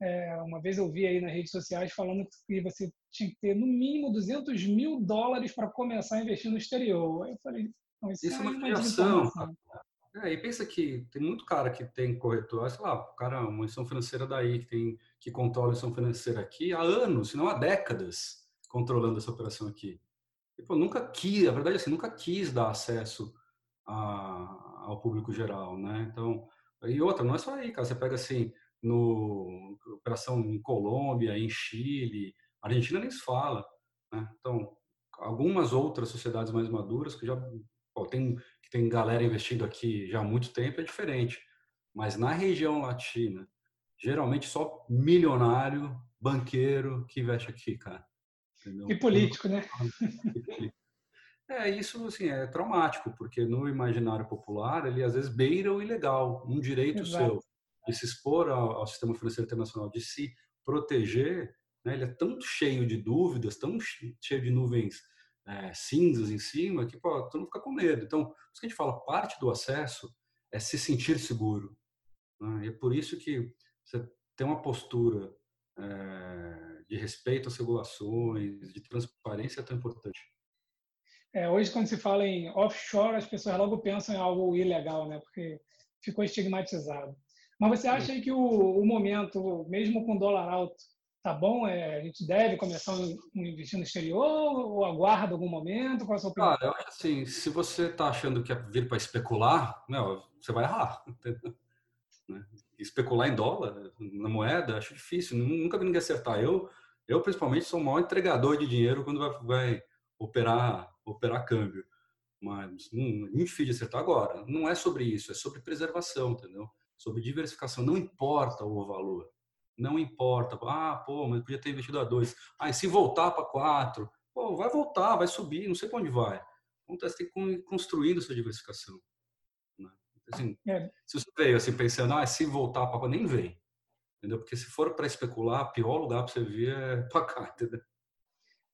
É, uma vez eu vi aí nas redes sociais falando que você tinha que ter no mínimo 200 mil dólares para começar a investir no exterior. Aí eu falei, não, isso, isso é uma criação. É, e pensa que tem muito cara que tem corretor, sei lá, o cara, uma instituição financeira daí, que, tem, que controla a instituição financeira aqui há anos, se não há décadas, controlando essa operação aqui. Pô, nunca quis, a verdade é assim, nunca quis dar acesso a, ao público geral, né? Então, e outra, não é só aí, cara, você pega assim, no operação em Colômbia, em Chile, Argentina nem se fala, né? Então, algumas outras sociedades mais maduras que já pô, tem que tem galera investindo aqui já há muito tempo, é diferente. Mas na região latina, geralmente só milionário, banqueiro que investe aqui, cara. Entendeu? E político, né? É, isso assim, é traumático, porque no imaginário popular ele às vezes beira o ilegal, um direito Exato. seu de se expor ao, ao, sistema financeiro internacional, de se proteger, né? ele é tão cheio de dúvidas, tão cheio de nuvens é, cinzas em cima que pô, tu não fica com medo. Então, por isso que a gente fala, parte do acesso é se sentir seguro. Né? E é por isso que você tem uma postura é, de respeito às regulações, de transparência é tão importante. É, hoje, quando se fala em offshore, as pessoas logo pensam em algo ilegal, né? Porque ficou estigmatizado. Mas você acha que o, o momento, mesmo com dólar alto, tá bom? É, a gente deve começar a investir no exterior ou aguarda algum momento? Qual é a sua opinião? Eu acho assim, se você está achando que é vir para especular, meu, você vai errar. Né? Especular em dólar, na moeda, acho difícil. Nunca vi ninguém acertar. Eu, eu principalmente, sou o maior entregador de dinheiro quando vai, vai operar, operar câmbio. Mas não, muito difícil de acertar agora. Não é sobre isso, é sobre preservação, entendeu? Sobre diversificação. Não importa o valor não importa. Ah, pô, mas podia ter investido a dois. Ah, e se voltar para quatro? Pô, vai voltar, vai subir, não sei para onde vai. Então, você tem que ir construindo sua diversificação. Assim, é. Se você veio assim pensando, ah, se voltar para nem vem. Entendeu? Porque se for para especular, o pior lugar para você vir é para cá, entendeu?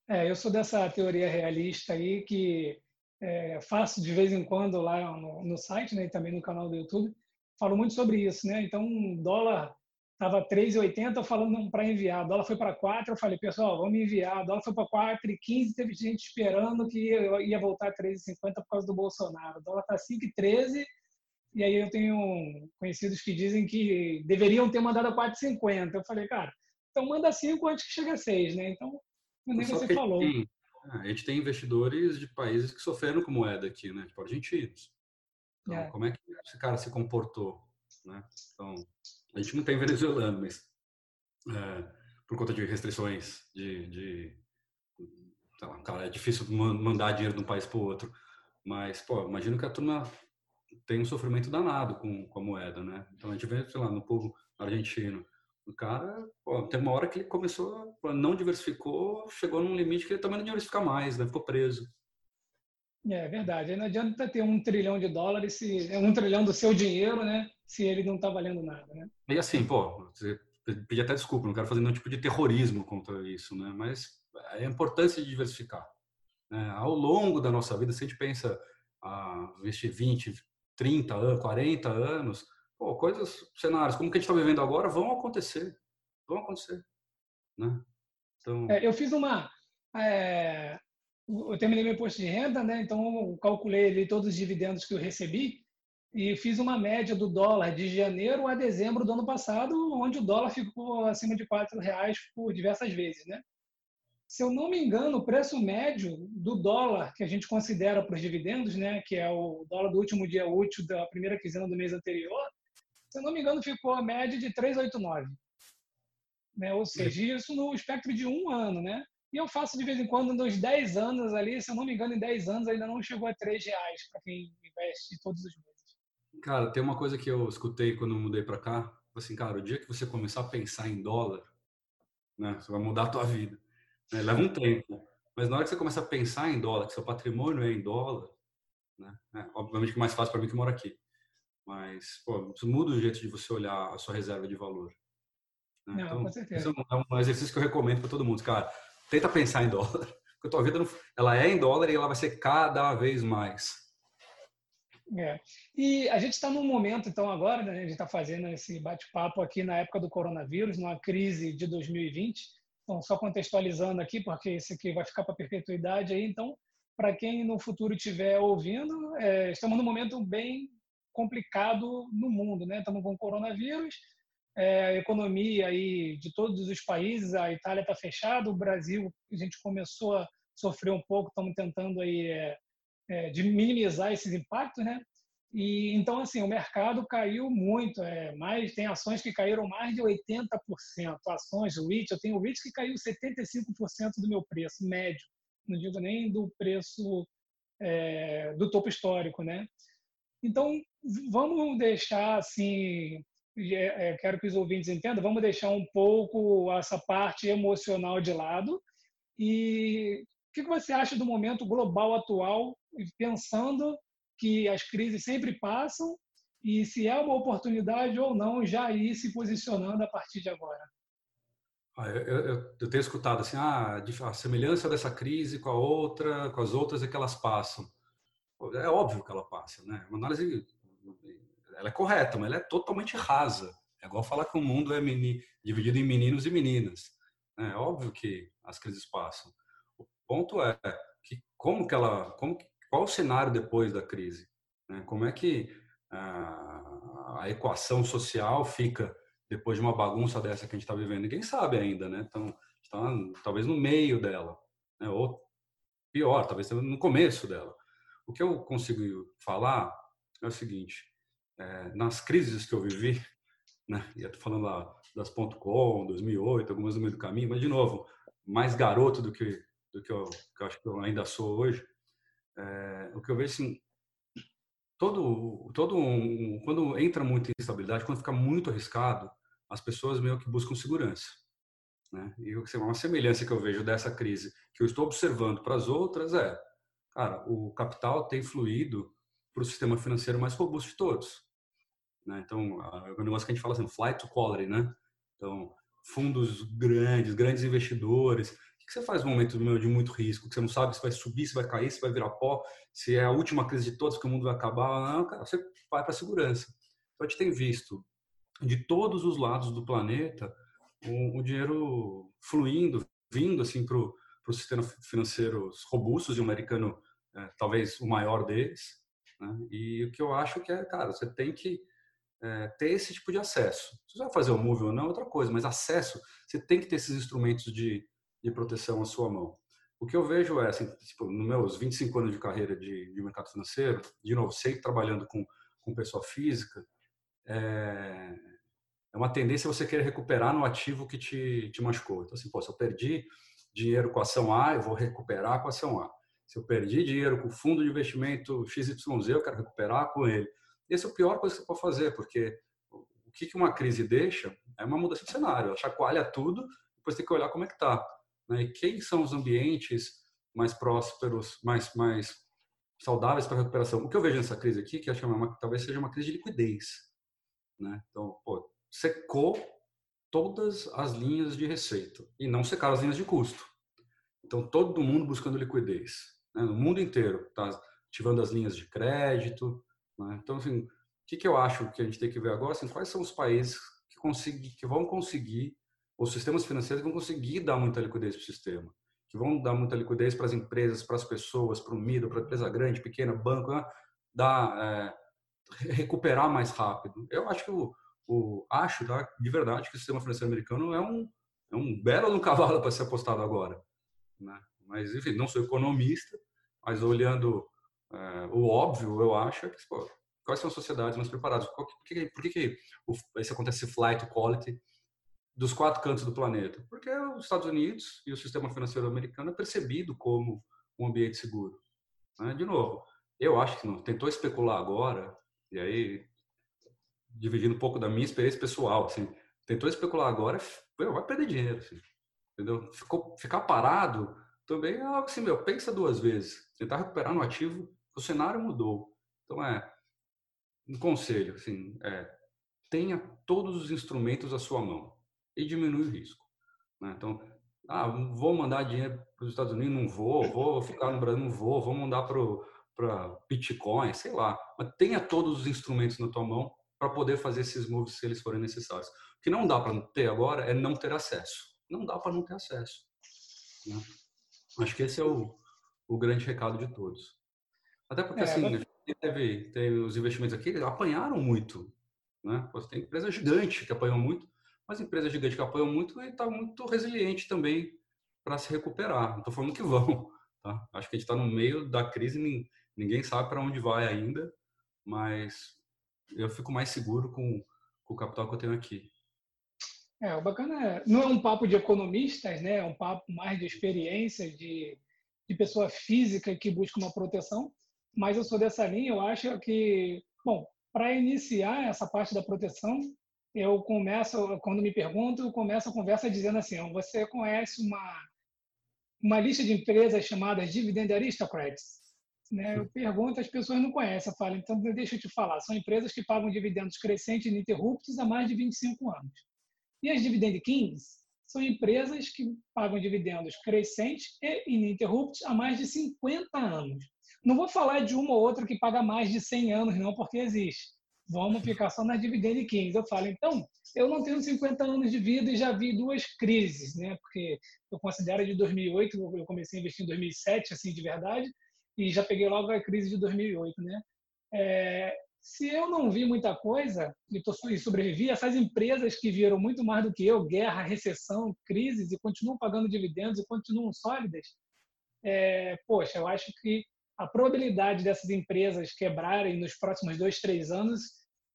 É, eu sou dessa teoria realista aí que é, faço de vez em quando lá no, no site, né, e também no canal do YouTube, falo muito sobre isso, né? Então, dólar estava 3,80 falando para enviar. Dólar foi para 4, eu falei, pessoal, vamos enviar. Dólar foi para 4,15, teve gente esperando que ia voltar a 3,50 por causa do Bolsonaro. Dólar está 5,13 e aí eu tenho conhecidos que dizem que deveriam ter mandado a 4,50. Eu falei, cara, então manda 5 antes que chegue a 6, né? Então, nem você falou. Tem, a gente tem investidores de países que sofreram com moeda aqui, né? Tipo argentinos. Então, é. como é que esse cara se comportou, né? Então, a gente não tem venezuelano, mas é, por conta de restrições de, de sei lá, cara, é difícil mandar dinheiro de um país para o outro. Mas, pô, imagino que a turma tem um sofrimento danado com, com a moeda, né? Então a gente vê, sei lá, no povo argentino. O cara, pô, tem uma hora que ele começou, não diversificou, chegou num limite que ele também não diversificar mais, né? Ficou preso. É verdade. Não adianta ter um trilhão de dólares, se, é um trilhão do seu dinheiro, né? Se ele não está valendo nada, né? E assim, pô, você pedir até desculpa, não quero fazer nenhum tipo de terrorismo contra isso, né? Mas é a importância de diversificar. Né? Ao longo da nossa vida, se a gente pensa a ah, investir 20, 30 anos, 40 anos, pô, coisas, cenários como que a gente está vivendo agora vão acontecer, vão acontecer, né? Então... É, eu fiz uma, é, eu terminei meu imposto de renda, né? Então calculei ali todos os dividendos que eu recebi e fiz uma média do dólar de janeiro a dezembro do ano passado, onde o dólar ficou acima de quatro reais por diversas vezes, né? Se eu não me engano, o preço médio do dólar que a gente considera para os dividendos, né, que é o dólar do último dia útil da primeira quinzena do mês anterior, se eu não me engano, ficou a média de 3,89. Né? Ou seja, isso no espectro de um ano, né? E eu faço de vez em quando nos 10 anos ali, se eu não me engano, em 10 anos ainda não chegou a 3 reais para quem investe todos os meses. Cara, tem uma coisa que eu escutei quando eu mudei para cá, assim, cara, o dia que você começar a pensar em dólar, né, você vai mudar a tua vida. Né? Leva um tempo. Mas na hora que você começa a pensar em dólar, que seu patrimônio é em dólar, né? É, obviamente que é mais fácil para mim que moro aqui. Mas, pô, isso muda o jeito de você olhar a sua reserva de valor. Né? Não, então, com certeza. é um exercício que eu recomendo para todo mundo. Cara, tenta pensar em dólar. Porque a tua vida, não, ela é em dólar e ela vai ser cada vez mais. É. E a gente está num momento, então, agora, né, a gente está fazendo esse bate-papo aqui na época do coronavírus, numa crise de 2020, então, só contextualizando aqui, porque esse aqui vai ficar para perpetuidade aí. Então, para quem no futuro estiver ouvindo, é, estamos num momento bem complicado no mundo, né? Estamos com o coronavírus, é, a economia aí de todos os países, a Itália está fechada, o Brasil a gente começou a sofrer um pouco, estamos tentando aí é, é, de minimizar esses impactos, né? E então assim, o mercado caiu muito, é, mais tem ações que caíram mais de 80%, ações REIT, eu tenho REIT que caiu 75% do meu preço médio, não digo nem do preço é, do topo histórico, né? Então, vamos deixar assim, é, é, quero que os ouvintes entendam, vamos deixar um pouco essa parte emocional de lado. E o que você acha do momento global atual, pensando que as crises sempre passam e se é uma oportunidade ou não já ir se posicionando a partir de agora. Ah, eu, eu, eu, tenho escutado assim, ah, a semelhança dessa crise com a outra, com as outras é que elas passam. É óbvio que ela passa, né? Uma análise, ela é correta, mas ela é totalmente rasa. É igual falar que o mundo é meni, dividido em meninos e meninas. Né? É óbvio que as crises passam. O ponto é que como que ela, como que qual o cenário depois da crise? Né? Como é que a, a, equação social fica depois de uma bagunça dessa que a gente está vivendo? Ninguém sabe ainda, né? Então, está talvez no meio dela, né? ou pior, talvez no começo dela. O que eu consigo falar é o seguinte: é, nas crises que eu vivi, né? E eu tô falando lá das .com, 2008, algumas no meio do caminho, mas de novo, mais garoto do que do que eu, que eu acho que eu ainda sou hoje é, o que eu vejo assim, todo, todo um, quando entra muita instabilidade, quando fica muito arriscado, as pessoas meio que buscam segurança. Né? E uma semelhança que eu vejo dessa crise, que eu estou observando para as outras, é, cara, o capital tem fluído para o sistema financeiro mais robusto de todos. Né? Então, é um negócio que a gente fala assim, flight to quality, né? Então, fundos grandes, grandes investidores, o que você faz no momento de muito risco, que você não sabe se vai subir, se vai cair, se vai virar pó, se é a última crise de todas, que o mundo vai acabar? Não, cara, você vai para a segurança. Então, a gente tem visto de todos os lados do planeta o, o dinheiro fluindo, vindo assim para o sistema financeiro robustos e o americano é, talvez o maior deles. Né? E o que eu acho que é, cara, você tem que é, ter esse tipo de acesso. Se você vai fazer o move ou não é outra coisa, mas acesso, você tem que ter esses instrumentos de, de proteção à sua mão. O que eu vejo é, assim, tipo, nos meus 25 anos de carreira de, de mercado financeiro, de novo, sempre trabalhando com, com pessoa física, é, é uma tendência você querer recuperar no ativo que te, te machucou. Então, assim, pô, se eu perdi dinheiro com a ação A, eu vou recuperar com a ação A. Se eu perdi dinheiro com o fundo de investimento XYZ, eu quero recuperar com ele. Essa é a pior coisa que você pode fazer, porque o que uma crise deixa é uma mudança de cenário. Ela chacoalha tudo, depois tem que olhar como é que está. Né? E quem são os ambientes mais prósperos, mais, mais saudáveis para a recuperação? O que eu vejo nessa crise aqui, que acho que é uma, talvez seja uma crise de liquidez. Né? Então, pô, secou todas as linhas de receita e não secaram as linhas de custo. Então, todo mundo buscando liquidez. Né? No mundo inteiro está ativando as linhas de crédito. Né? Então, assim, o que, que eu acho que a gente tem que ver agora? Assim, quais são os países que, conseguir, que vão conseguir, os sistemas financeiros vão conseguir dar muita liquidez para o sistema, que vão dar muita liquidez para as empresas, para as pessoas, para o MIDO, para a empresa grande, pequena, banco, né? dar, é, recuperar mais rápido. Eu acho que o, o, acho tá, de verdade que o sistema financeiro americano é um, é um belo no cavalo para ser apostado agora. Né? Mas, enfim, não sou economista, mas olhando é, o óbvio, eu acho que pô, quais são as sociedades mais preparadas? Por que, por que, que isso acontece flight quality dos quatro cantos do planeta? Porque os Estados Unidos e o sistema financeiro americano é percebido como um ambiente seguro. Né? De novo, eu acho que não tentou especular agora, e aí dividindo um pouco da minha experiência pessoal, assim, tentou especular agora, vai perder dinheiro, assim, entendeu? Ficou, ficar parado também é algo assim, meu, pensa duas vezes. Tentar recuperar no ativo, o cenário mudou. Então, é, um conselho, assim, é, tenha todos os instrumentos à sua mão e diminui o risco. Né? Então, ah, vou mandar dinheiro para os Estados Unidos, não vou, vou ficar no Brasil, não vou, vou mandar para Bitcoin, sei lá. Mas tenha todos os instrumentos na tua mão para poder fazer esses moves se eles forem necessários. O que não dá para ter agora é não ter acesso. Não dá para não ter acesso. Né? Acho que esse é o, o grande recado de todos. Até porque, é, assim, mas... teve, teve os investimentos aqui, apanharam muito. Né? Tem empresa gigante que apanhou muito, mas empresa gigante que apanhou muito e está muito resiliente também para se recuperar. Não estou falando que vão. Tá? Acho que a gente está no meio da crise, ninguém sabe para onde vai ainda, mas eu fico mais seguro com, com o capital que eu tenho aqui. É, o bacana é, não é um papo de economistas, né? É um papo mais de experiência, de, de pessoa física que busca uma proteção, mas eu sou dessa linha, eu acho que, bom, para iniciar essa parte da proteção, eu começo, quando me pergunto, eu começo a conversa dizendo assim, você conhece uma, uma lista de empresas chamadas Dividend Aristocrats? Né? Eu pergunto, as pessoas não conhecem. Eu falo, então deixa eu te falar. São empresas que pagam dividendos crescentes e ininterruptos há mais de 25 anos. E as Dividend Kings são empresas que pagam dividendos crescentes e ininterruptos há mais de 50 anos. Não vou falar de uma ou outra que paga mais de 100 anos, não, porque existe. Só na Dividend Kings. Eu falo, então, eu não tenho 50 anos de vida e já vi duas crises, né? Porque eu considero de 2008, eu comecei a investir em 2007, assim, de verdade, e já peguei logo a crise de 2008, né? É, se eu não vi muita coisa e, e sobrevivi, essas empresas que viram muito mais do que eu, guerra, recessão, crises, e continuam pagando dividendos e continuam sólidas, é, poxa, eu acho que a probabilidade dessas empresas quebrarem nos próximos dois, três anos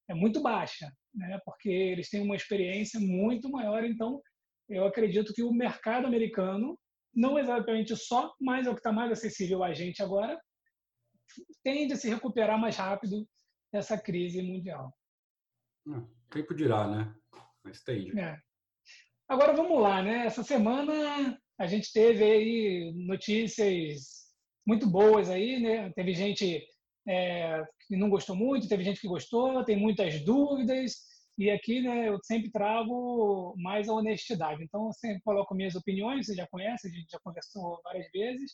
é muito baixa, né? porque eles têm uma experiência muito maior. Então, eu acredito que o mercado americano não exatamente só, mas é o que está mais acessível a gente agora, tende a se recuperar mais rápido dessa crise mundial. Hum, tempo dirá, né? Mas tende. É. Agora vamos lá, né? Essa semana a gente teve aí notícias muito boas aí, né? Teve gente é, que não gostou muito, teve gente que gostou, tem muitas dúvidas. E aqui, né, eu sempre trago mais a honestidade. Então, eu sempre coloco minhas opiniões, você já conhece, a gente já conversou várias vezes.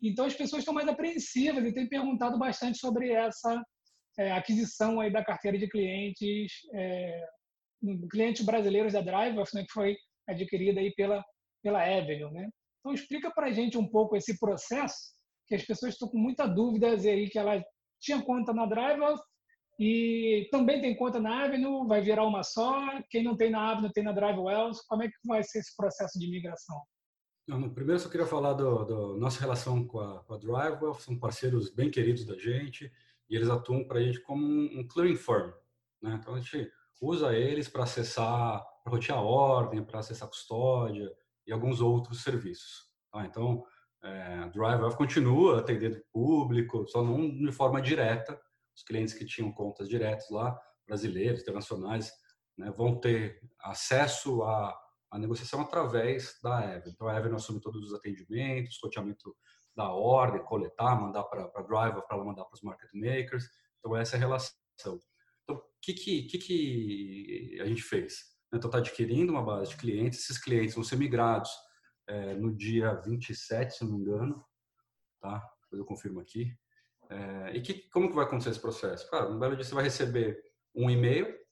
Então, as pessoas estão mais apreensivas e têm perguntado bastante sobre essa é, aquisição aí da carteira de clientes é, clientes brasileiros da Drive, né, que foi adquirida aí pela, pela Avenue. Né? Então, explica para a gente um pouco esse processo, que as pessoas estão com muita dúvidas aí, que ela tinha conta na Drive e também tem conta na Avenue, vai virar uma só. Quem não tem na Avenue tem na Drive Wells. Como é que vai ser esse processo de migração? Não, primeiro, só queria falar da nossa relação com a, com a Drivewell. São parceiros bem queridos da gente e eles atuam para a gente como um, um clearing firm. Né? Então, a gente usa eles para acessar, para rotear a ordem, para acessar a custódia e alguns outros serviços. Tá? Então, é, a Drivewell continua atendendo público, só não de forma direta. Os clientes que tinham contas diretas lá, brasileiros, internacionais, né, vão ter acesso a a negociação através da Evan. Então, a Evan assume todos os atendimentos, coteamento da ordem, coletar, mandar para a Driver, para ela mandar para os market makers. Então, essa é a relação. Então, o que, que, que, que a gente fez? Então, está adquirindo uma base de clientes. Esses clientes vão ser migrados é, no dia 27, se não me engano. Tá? Depois eu confirmo aqui. É, e que, como que vai acontecer esse processo? Cara, no belo dia você vai receber um e-mail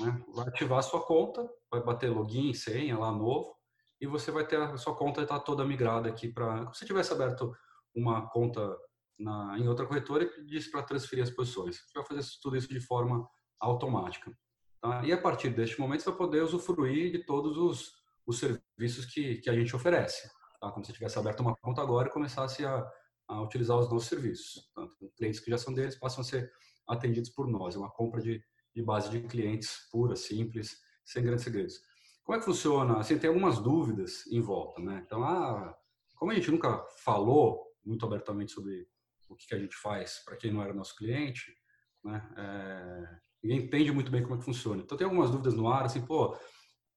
né? Vai ativar a sua conta, vai bater login, senha lá novo, e você vai ter a sua conta está toda migrada aqui para. Se você tivesse aberto uma conta na, em outra corretora e pedisse para transferir as posições, você vai fazer tudo isso de forma automática. Tá? E a partir deste momento você vai poder usufruir de todos os, os serviços que, que a gente oferece. Tá? Como se tivesse aberto uma conta agora e começasse a, a utilizar os nossos serviços. Tá? Clientes que já são deles passam a ser atendidos por nós. É uma compra de, de base de clientes pura, simples, sem grandes segredos. Como é que funciona? Assim, tem algumas dúvidas em volta, né? Então, ah, como a gente nunca falou muito abertamente sobre o que, a gente faz para quem não era nosso cliente, né? É, ninguém entende muito bem como é que funciona. Então, tem algumas dúvidas no ar, assim, pô,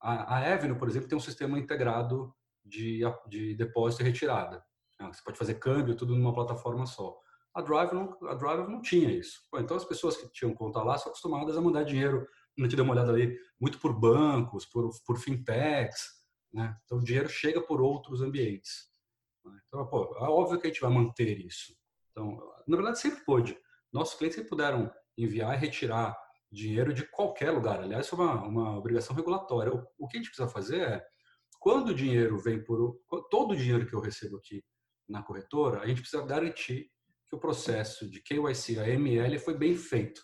a, a Avenue, por exemplo, tem um sistema integrado de, de depósito e retirada. Né? Você pode fazer câmbio, tudo numa plataforma só. A Drive não, a Drive não tinha isso. Então as pessoas que tinham conta lá são acostumadas a mandar dinheiro, não te deu uma olhada ali, muito por bancos, por, por fintechs, né? Então o dinheiro chega por outros ambientes. Né? Então, pô, é óbvio que a gente vai manter isso. Então, na verdade sempre pôde. Nossos clientes sempre puderam enviar e retirar dinheiro de qualquer lugar. Aliás, é uma, uma obrigação regulatória. O, o que a gente precisa fazer é, quando o dinheiro vem por... Todo o dinheiro que eu recebo aqui na corretora, a gente precisa garantir que o processo de KYC, a ML, foi bem feito.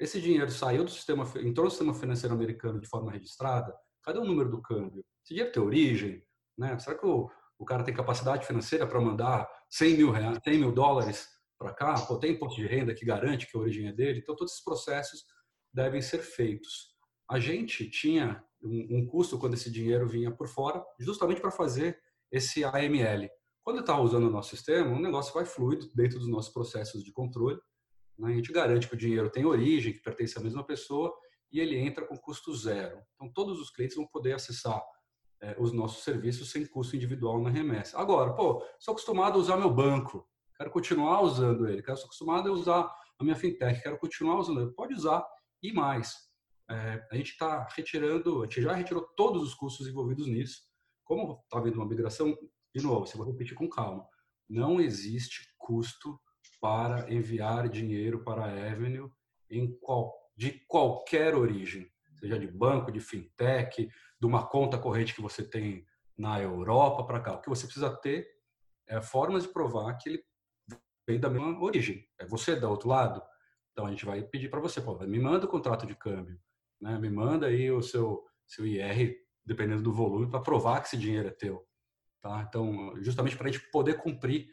Esse dinheiro saiu do sistema, entrou no sistema financeiro americano de forma registrada. Cadê o número do câmbio? Esse dinheiro tem origem? Né? Será que o, o cara tem capacidade financeira para mandar 100 mil, reais, 100 mil dólares para cá? Pô, tem imposto de renda que garante que a origem é dele? Então, todos esses processos devem ser feitos. A gente tinha um, um custo quando esse dinheiro vinha por fora, justamente para fazer esse AML, quando está usando o nosso sistema, o negócio vai fluido dentro dos nossos processos de controle. Né? A gente garante que o dinheiro tem origem, que pertence à mesma pessoa e ele entra com custo zero. Então, todos os clientes vão poder acessar é, os nossos serviços sem custo individual na remessa. Agora, pô, sou acostumado a usar meu banco, quero continuar usando ele, quero, sou acostumado a usar a minha fintech, quero continuar usando ele. Pode usar e mais. É, a gente está retirando, a gente já retirou todos os custos envolvidos nisso. Como está havendo uma migração, de novo, eu vou repetir com calma, não existe custo para enviar dinheiro para a Avenue em qual, de qualquer origem, seja de banco, de fintech, de uma conta corrente que você tem na Europa para cá. O que você precisa ter é formas de provar que ele vem da mesma origem. É você da outro lado. Então a gente vai pedir para você, pô, me manda o contrato de câmbio, né? Me manda aí o seu seu IR, dependendo do volume, para provar que esse dinheiro é teu. Tá? Então, justamente para a gente poder cumprir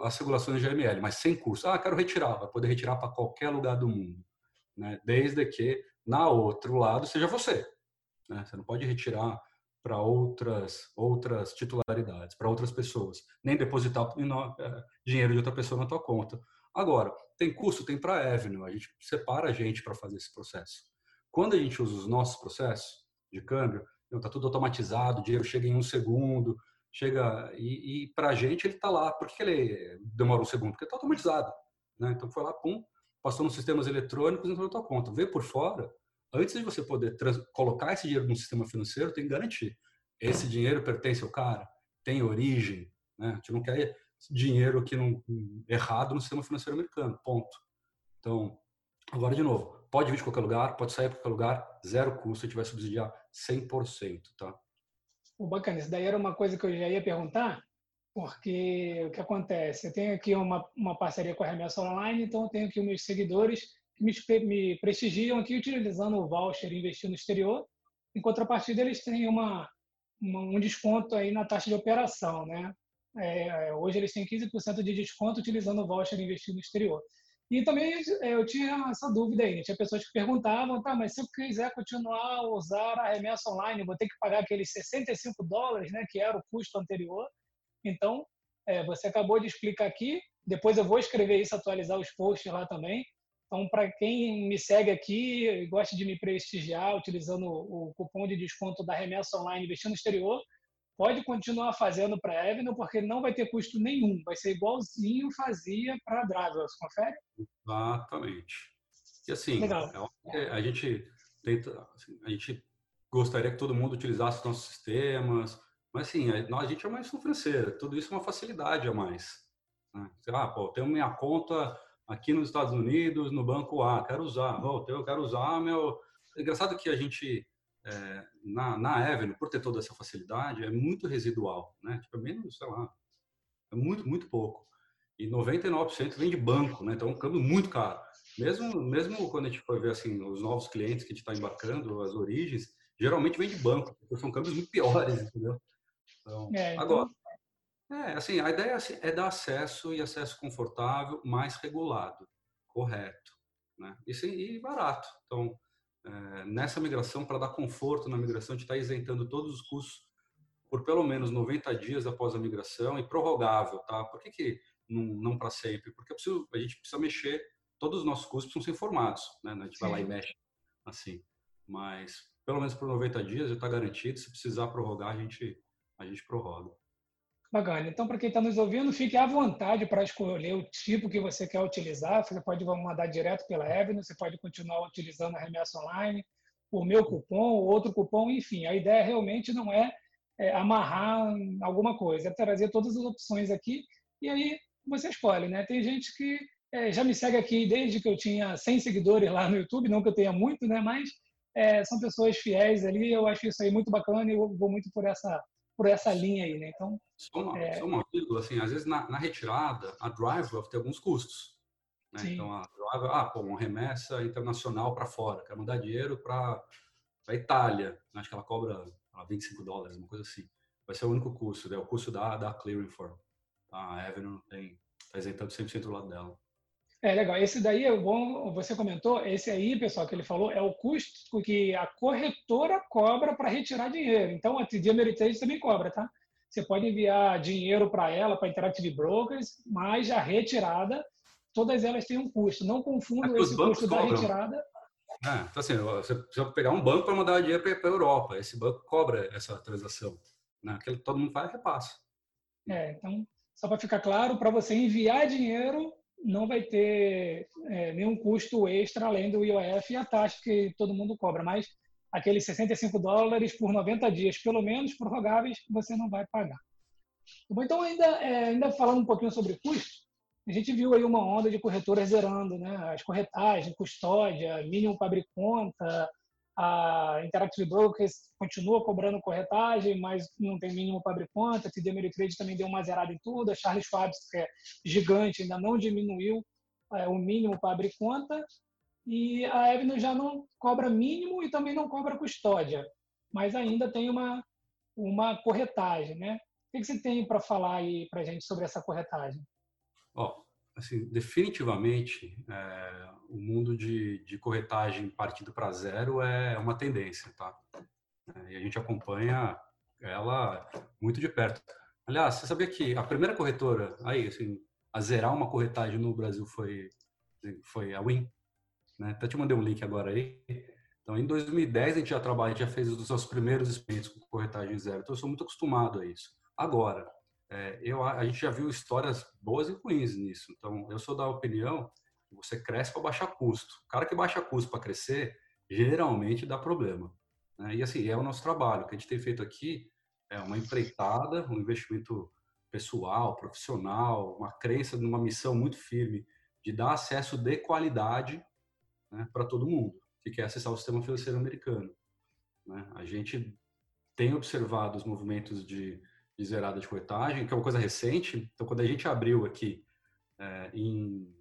as regulações de AML, mas sem custo. Ah, quero retirar, vai poder retirar para qualquer lugar do mundo, né? desde que na outro lado seja você. Né? Você não pode retirar para outras outras titularidades, para outras pessoas, nem depositar é, dinheiro de outra pessoa na tua conta. Agora, tem custo, tem para a Avenue, a gente separa a gente para fazer esse processo. Quando a gente usa os nossos processos de câmbio, está tudo automatizado, o dinheiro chega em um segundo, chega e, e para a gente ele está lá. Por que ele demora um segundo? Porque está automatizado. Né? Então foi lá, pum, passou nos sistemas eletrônicos entrou na tua conta. Vê por fora, antes de você poder colocar esse dinheiro no sistema financeiro, tem que garantir. Esse dinheiro pertence ao cara, tem origem. Né? A gente não quer dinheiro que não errado no sistema financeiro americano. Ponto. Então, agora de novo, pode vir de qualquer lugar, pode sair de qualquer lugar, zero custo, a gente vai subsidiar 100%, tá? O bacana, isso daí era uma coisa que eu já ia perguntar, porque o que acontece? Eu tenho aqui uma, uma parceria com a Remessa Online, então eu tenho aqui meus seguidores que me, me prestigiam aqui utilizando o voucher Investir no Exterior. Em contrapartida, eles têm uma, uma um desconto aí na taxa de operação, né? É, hoje eles têm 15% de desconto utilizando o voucher Investir no Exterior. E também é, eu tinha essa dúvida aí, tinha pessoas que perguntavam, tá, mas se eu quiser continuar a usar a remessa online, vou ter que pagar aqueles 65 dólares, né, que era o custo anterior. Então, é, você acabou de explicar aqui, depois eu vou escrever isso, atualizar os posts lá também. Então, para quem me segue aqui e gosta de me prestigiar utilizando o cupom de desconto da remessa online investindo no exterior, pode continuar fazendo para a Avenue, porque não vai ter custo nenhum. Vai ser igualzinho fazia para a Drivers. Confere? Exatamente. E assim. É, a gente tenta, assim, a gente gostaria que todo mundo utilizasse os nossos sistemas, mas assim, a, a gente é uma financeira, tudo isso é uma facilidade a mais. Né? Ah, pô, eu tenho minha conta aqui nos Estados Unidos, no banco A, quero usar, oh, eu quero usar meu... É engraçado que a gente é, na, na Avenue, por ter toda essa facilidade, é muito residual, né? Tipo, é menos, sei lá, é muito, muito pouco. E 99% vem de banco, né? Então, é um câmbio muito caro. Mesmo, mesmo quando a gente for ver, assim, os novos clientes que a gente está embarcando, as origens, geralmente vem de banco, porque são câmbios muito piores, entendeu? Então, é, então... agora, é, assim, a ideia assim, é dar acesso e acesso confortável, mais regulado, correto, né? E, sim, e barato. Então, nessa migração, para dar conforto na migração, a gente está isentando todos os custos por pelo menos 90 dias após a migração e prorrogável, tá? Por que, que não, não para sempre? Porque preciso, a gente precisa mexer, todos os nossos custos precisam ser informados, né? A gente Sim. vai lá e mexe assim. Mas pelo menos por 90 dias já está garantido, se precisar prorrogar, a gente, a gente prorroga. Bacana. Então, para quem está nos ouvindo, fique à vontade para escolher o tipo que você quer utilizar. Você pode mandar direto pela Avenue, você pode continuar utilizando a remessa online, o meu cupom, outro cupom, enfim. A ideia realmente não é, é amarrar alguma coisa, é trazer todas as opções aqui e aí você escolhe, né? Tem gente que é, já me segue aqui desde que eu tinha 100 seguidores lá no YouTube, não que eu tenha muito, né? Mas é, são pessoas fiéis ali, eu acho isso aí muito bacana e eu vou muito por essa por essa linha aí, né? Então, só uma, é... só uma vírgula, assim, às vezes na, na retirada, a DriveWealth tem alguns custos. Né? Então, a Drive, ah, pô, uma remessa internacional para fora, quer mandar dinheiro para a Itália, acho que ela cobra 25 dólares, uma coisa assim. Vai ser o único custo, é o custo da, da Clearing Firm. Tá? A Avenue tem, está isentando 100% do lado dela. É legal. Esse daí é bom. Você comentou. Esse aí, pessoal, que ele falou é o custo que a corretora cobra para retirar dinheiro. Então a TD Ameritrade também cobra, tá? Você pode enviar dinheiro para ela, para Interactive Brokers, mas a retirada, todas elas têm um custo. Não confundam é esse custo cobram. da retirada. É, então assim, você precisa pegar um banco para mandar dinheiro para a Europa. Esse banco cobra essa transação. Né? Aquilo todo mundo faz repassa. É, então, só para ficar claro, para você enviar dinheiro, não vai ter é, nenhum custo extra além do IOF e a taxa que todo mundo cobra, mas aqueles 65 dólares por 90 dias, pelo menos prorrogáveis, você não vai pagar. Bom, então, ainda, é, ainda falando um pouquinho sobre custo, a gente viu aí uma onda de corretoras zerando, né? As corretagens, custódia, mínimo para abrir conta, a Interactive Brokers continua cobrando corretagem, mas não tem mínimo para abrir conta. A TD Ameritrade também deu uma zerada em tudo. A Charles Schwab, que é gigante, ainda não diminuiu é, o mínimo para abrir conta. E a Avenue já não cobra mínimo e também não cobra custódia, mas ainda tem uma, uma corretagem, né? O que você tem para falar aí para a gente sobre essa corretagem? Ó, assim, definitivamente, é, o mundo de, de corretagem partido para zero é uma tendência, tá? É, e a gente acompanha ela muito de perto. Aliás, você sabia que a primeira corretora aí, assim, a zerar uma corretagem no Brasil foi foi a Win, né? Até te mandei um link agora aí. Então, em 2010 a gente já trabalha, a gente já fez os seus primeiros experimentos com corretagem zero. Então, eu sou muito acostumado a isso. Agora, é, eu, a gente já viu histórias boas e ruins nisso. Então, eu sou da opinião que você cresce para baixar custo. O cara que baixa custo para crescer, geralmente dá problema. Né? E assim, é o nosso trabalho. O que a gente tem feito aqui é uma empreitada, um investimento pessoal, profissional, uma crença numa missão muito firme de dar acesso de qualidade né, para todo mundo que quer acessar o sistema financeiro americano. Né? A gente tem observado os movimentos de, de zerada de corretagem, que é uma coisa recente. Então, quando a gente abriu aqui é, em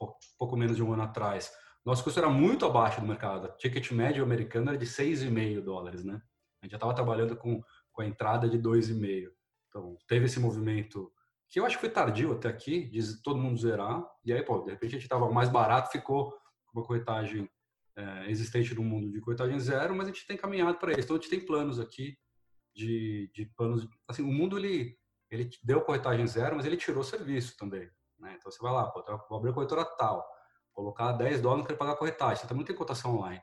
um pouco menos de um ano atrás, nosso custo era muito abaixo do mercado. A ticket médio americano era de 6,5 dólares, né? A gente já estava trabalhando com, com a entrada de 2,5. Então, teve esse movimento que eu acho que foi tardio até aqui, de todo mundo zerar. E aí, pô, de repente a gente estava mais barato, ficou com uma corretagem é, existente no mundo de corretagem zero, mas a gente tem caminhado para isso. Então, a gente tem planos aqui de, de planos. Assim, o mundo ele, ele deu corretagem zero, mas ele tirou serviço também. Né? Então, você vai lá, pô, vou abrir a corretora tal colocar 10 dólares para pagar a corretagem. Você também não tem cotação online.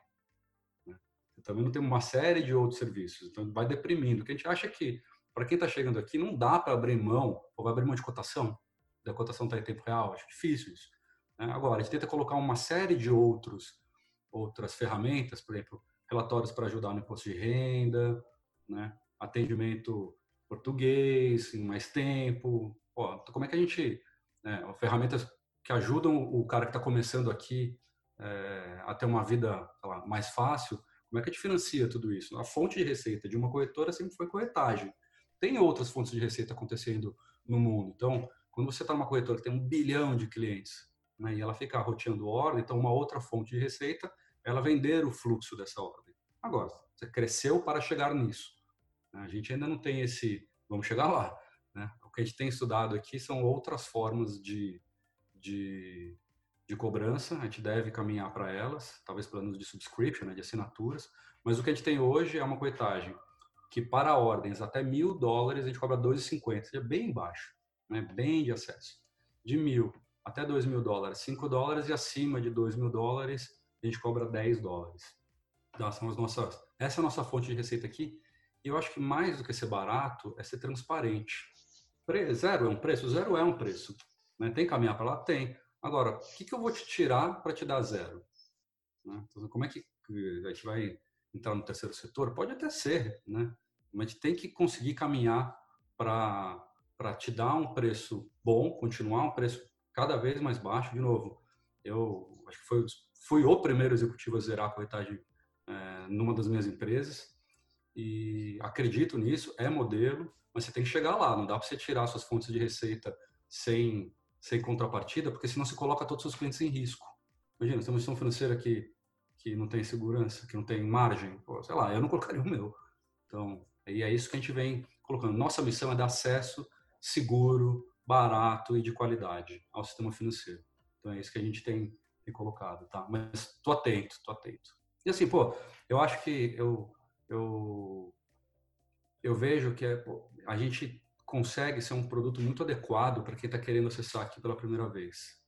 Né? Você também não tem uma série de outros serviços. Então, vai deprimindo. O que a gente acha que, para quem está chegando aqui, não dá para abrir mão, ou vai abrir mão de cotação, da cotação está em tempo real. Acho difícil isso. Né? Agora, a gente tenta colocar uma série de outros, outras ferramentas, por exemplo, relatórios para ajudar no imposto de renda, né? Atendimento português em mais tempo. Pô, como é que a gente... Né, ferramentas que ajudam o cara que está começando aqui é, a ter uma vida lá, mais fácil, como é que a gente financia tudo isso? A fonte de receita de uma corretora sempre foi corretagem. Tem outras fontes de receita acontecendo no mundo. Então, quando você está numa corretora que tem um bilhão de clientes né, e ela fica roteando ordem, então uma outra fonte de receita ela vender o fluxo dessa ordem. Agora, você cresceu para chegar nisso. A gente ainda não tem esse, vamos chegar lá. Né? O que a gente tem estudado aqui são outras formas de, de, de cobrança, a gente deve caminhar para elas, talvez planos de subscription, né, de assinaturas, mas o que a gente tem hoje é uma coetagem que para ordens até mil dólares a gente cobra 2,50, é bem baixo, né, bem de acesso. De mil até dois mil dólares, 5 dólares e acima de dois mil dólares a gente cobra 10 dólares. Então, são as nossas, essa é a nossa fonte de receita aqui. E eu acho que mais do que ser barato é ser transparente. Zero é um preço? Zero é um preço. Né? Tem caminhar para lá? Tem. Agora, o que, que eu vou te tirar para te dar zero? Né? Então, como é que a gente vai entrar no terceiro setor? Pode até ser, né? mas a gente tem que conseguir caminhar para te dar um preço bom, continuar um preço cada vez mais baixo. De novo, eu acho que foi, fui o primeiro executivo a zerar a corretagem é, numa das minhas empresas e acredito nisso, é modelo, mas você tem que chegar lá, não dá para você tirar suas fontes de receita sem sem contrapartida, porque senão você coloca todos os seus clientes em risco. Imagina, você tem uma instituição financeira que, que não tem segurança, que não tem margem, pô, sei lá, eu não colocaria o meu. Então, e é isso que a gente vem colocando. Nossa missão é dar acesso seguro, barato e de qualidade ao sistema financeiro. Então, é isso que a gente tem, tem colocado, tá? Mas tô atento, tô atento. E assim, pô, eu acho que eu, eu, eu vejo que é, a gente consegue ser um produto muito adequado para quem está querendo acessar aqui pela primeira vez.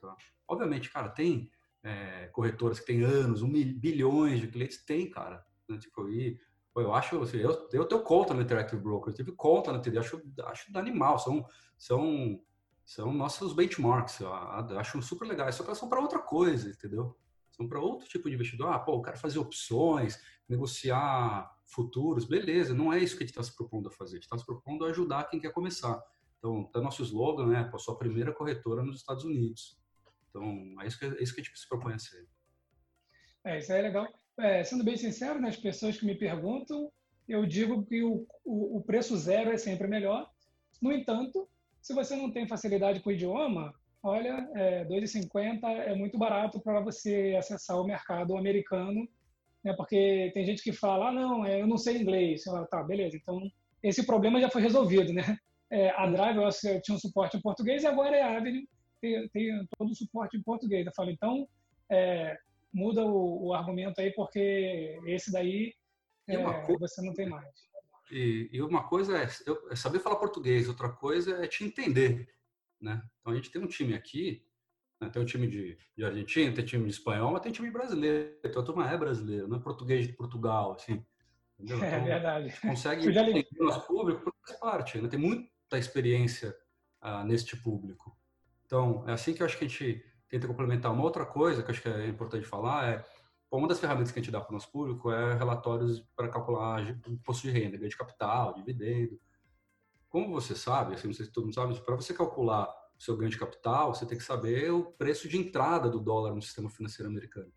Tá? Obviamente, cara, tem é, corretoras que têm anos, um mil, bilhões de clientes, tem, cara. Né? Tipo, e, eu acho, assim, eu, eu tenho conta no Interactive Broker, eu tive conta na TD, acho, acho animal, são, são, são nossos benchmarks, eu acho super legais, só que elas são para outra coisa, entendeu? São para outro tipo de investidor. Ah, pô, cara fazer opções, negociar futuros, beleza, não é isso que a gente está se propondo a fazer. A gente está se propondo a ajudar quem quer começar. Então, tá nosso slogan, né? A sua primeira corretora nos Estados Unidos. Então, é isso que, é isso que a gente se propõe a ser. É, isso aí é legal. É, sendo bem sincero, né, as pessoas que me perguntam, eu digo que o, o, o preço zero é sempre melhor. No entanto, se você não tem facilidade com o idioma, olha, é, 2,50 é muito barato para você acessar o mercado americano, né? Porque tem gente que fala, ah, não, é, eu não sei inglês. Eu, tá, beleza. Então esse problema já foi resolvido, né? É, a Drive eu tinha um suporte em português e agora é a Avenue tem, tem todo o suporte em português. Eu falo, então é, muda o, o, argumento aí porque esse daí é, coisa, você não tem mais. E, e uma coisa é, é saber falar português, outra coisa é te entender. Né? Então a gente tem um time aqui, né? tem um time de, de Argentina, tem time de espanhol, mas tem time brasileiro. Então a turma é brasileira, não é português de Portugal, assim. Entendeu? É então, verdade. Consegue entender o nosso público por faz parte, né? tem muita experiência ah, neste público. Então é assim que eu acho que a gente tenta complementar. Uma outra coisa que eu acho que é importante falar é uma das ferramentas que a gente dá para o nosso público é relatórios para calcular imposto de renda, ganho de capital, dividendo como você sabe, assim, não sei se todo mundo sabe, para você calcular seu ganho de capital, você tem que saber o preço de entrada do dólar no sistema financeiro americano.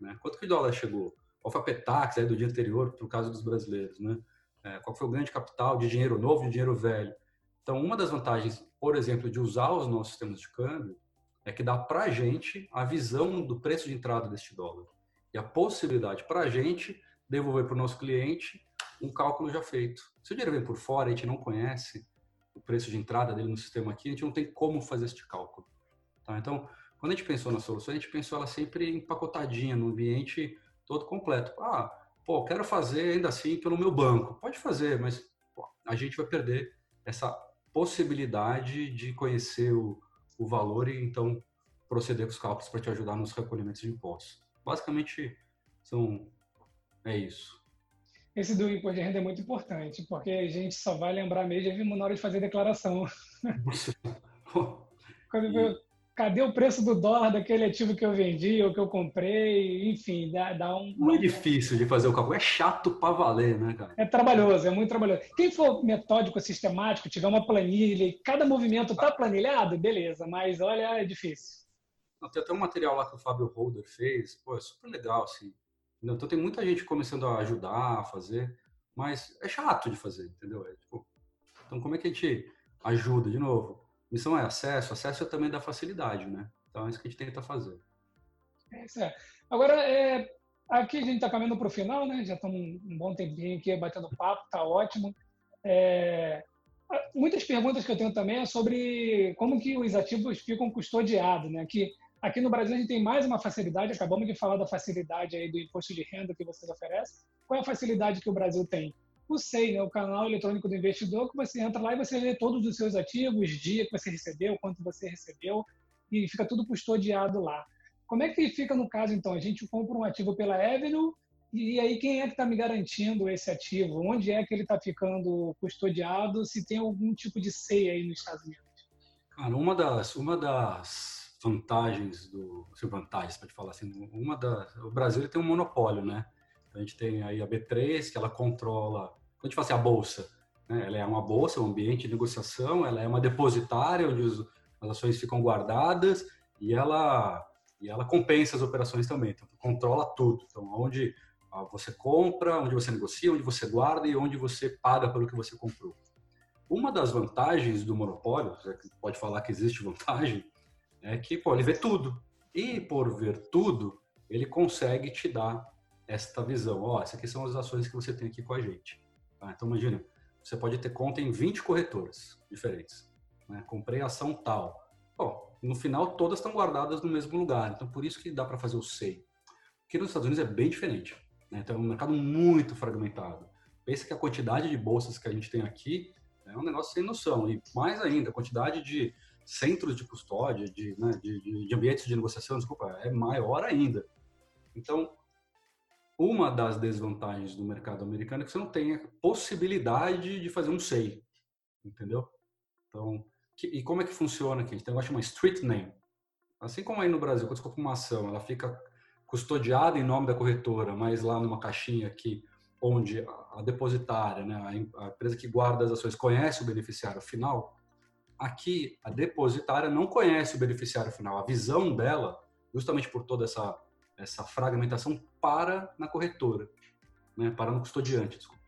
Né? Quanto que o dólar chegou? Qual foi a petax aí do dia anterior, para o caso dos brasileiros? Né? É, qual foi o ganho de capital de dinheiro novo, de dinheiro velho? Então, uma das vantagens, por exemplo, de usar os nossos sistemas de câmbio é que dá para a gente a visão do preço de entrada deste dólar e a possibilidade para a gente devolver para o nosso cliente um cálculo já feito. Se o dinheiro vem por fora a gente não conhece o preço de entrada dele no sistema aqui, a gente não tem como fazer este cálculo. Tá? Então, quando a gente pensou na solução, a gente pensou ela sempre empacotadinha, no ambiente todo completo. Ah, pô, quero fazer ainda assim pelo meu banco. Pode fazer, mas pô, a gente vai perder essa possibilidade de conhecer o, o valor e então proceder com os cálculos para te ajudar nos recolhimentos de impostos. Basicamente, são é isso. Esse do imposto de renda é muito importante, porque a gente só vai lembrar mesmo na hora de fazer declaração. Quando eu, cadê o preço do dólar daquele ativo que eu vendi ou que eu comprei? Enfim, dá, dá um. Não é difícil de fazer o cálculo, é chato para valer, né, cara? É trabalhoso, é muito trabalhoso. Quem for metódico, sistemático, tiver uma planilha e cada movimento está planilhado, beleza, mas olha, é difícil. Tem até um material lá que o Fábio Holder fez, pô, é super legal, assim. Então tem muita gente começando a ajudar a fazer, mas é chato de fazer, entendeu? É, tipo, então como é que a gente ajuda? De novo, missão é acesso, acesso é também da facilidade, né? Então é isso que a gente tenta fazer. É. Agora, é, aqui a gente está caminhando para o final, né? Já estamos um bom tempinho aqui batendo papo, tá ótimo. É, muitas perguntas que eu tenho também é sobre como que os ativos ficam custodiados, né? Que Aqui no Brasil a gente tem mais uma facilidade, acabamos de falar da facilidade aí do imposto de renda que vocês oferecem. Qual é a facilidade que o Brasil tem? O SEI, né, o canal eletrônico do investidor, que você entra lá e você vê todos os seus ativos, dia que você recebeu, quanto você recebeu, e fica tudo custodiado lá. Como é que fica no caso, então? A gente compra um ativo pela Avenue, e aí quem é que está me garantindo esse ativo? Onde é que ele está ficando custodiado? Se tem algum tipo de SEI aí nos Estados Unidos? Cara, uma das, uma das vantagens do, se vantagens pode falar assim, uma da, o Brasil tem um monopólio, né? Então, a gente tem aí a B3 que ela controla, quando a gente fala assim, a bolsa, né? Ela é uma bolsa, um ambiente de negociação, ela é uma depositária onde os, as ações ficam guardadas e ela e ela compensa as operações também, então controla tudo. Então, onde ah, você compra, onde você negocia, onde você guarda e onde você paga pelo que você comprou. Uma das vantagens do monopólio, pode falar que existe vantagem, é que pô, ele vê tudo. E por ver tudo, ele consegue te dar esta visão. Ó, oh, essas aqui são as ações que você tem aqui com a gente. Tá? Então, imagina, você pode ter conta em 20 corretoras diferentes. Né? Comprei ação tal. Bom, no final, todas estão guardadas no mesmo lugar. Então, por isso que dá para fazer o SEI. Porque nos Estados Unidos é bem diferente. Né? Então, é um mercado muito fragmentado. Pensa que a quantidade de bolsas que a gente tem aqui é um negócio sem noção. E mais ainda, a quantidade de centros de custódia, de, né, de, de, ambientes de negociação, desculpa, é maior ainda. Então, uma das desvantagens do mercado americano é que você não tem a possibilidade de fazer um SEI, entendeu? Então, que, e como é que funciona aqui? A gente tem um negócio chamado street name. Assim como aí no Brasil, quando você compra uma ação, ela fica custodiada em nome da corretora, mas lá numa caixinha aqui, onde a depositária, né, a empresa que guarda as ações, conhece o beneficiário final, Aqui, a depositária não conhece o beneficiário final. A visão dela, justamente por toda essa, essa fragmentação, para na corretora, né? para no custodiante, desculpa.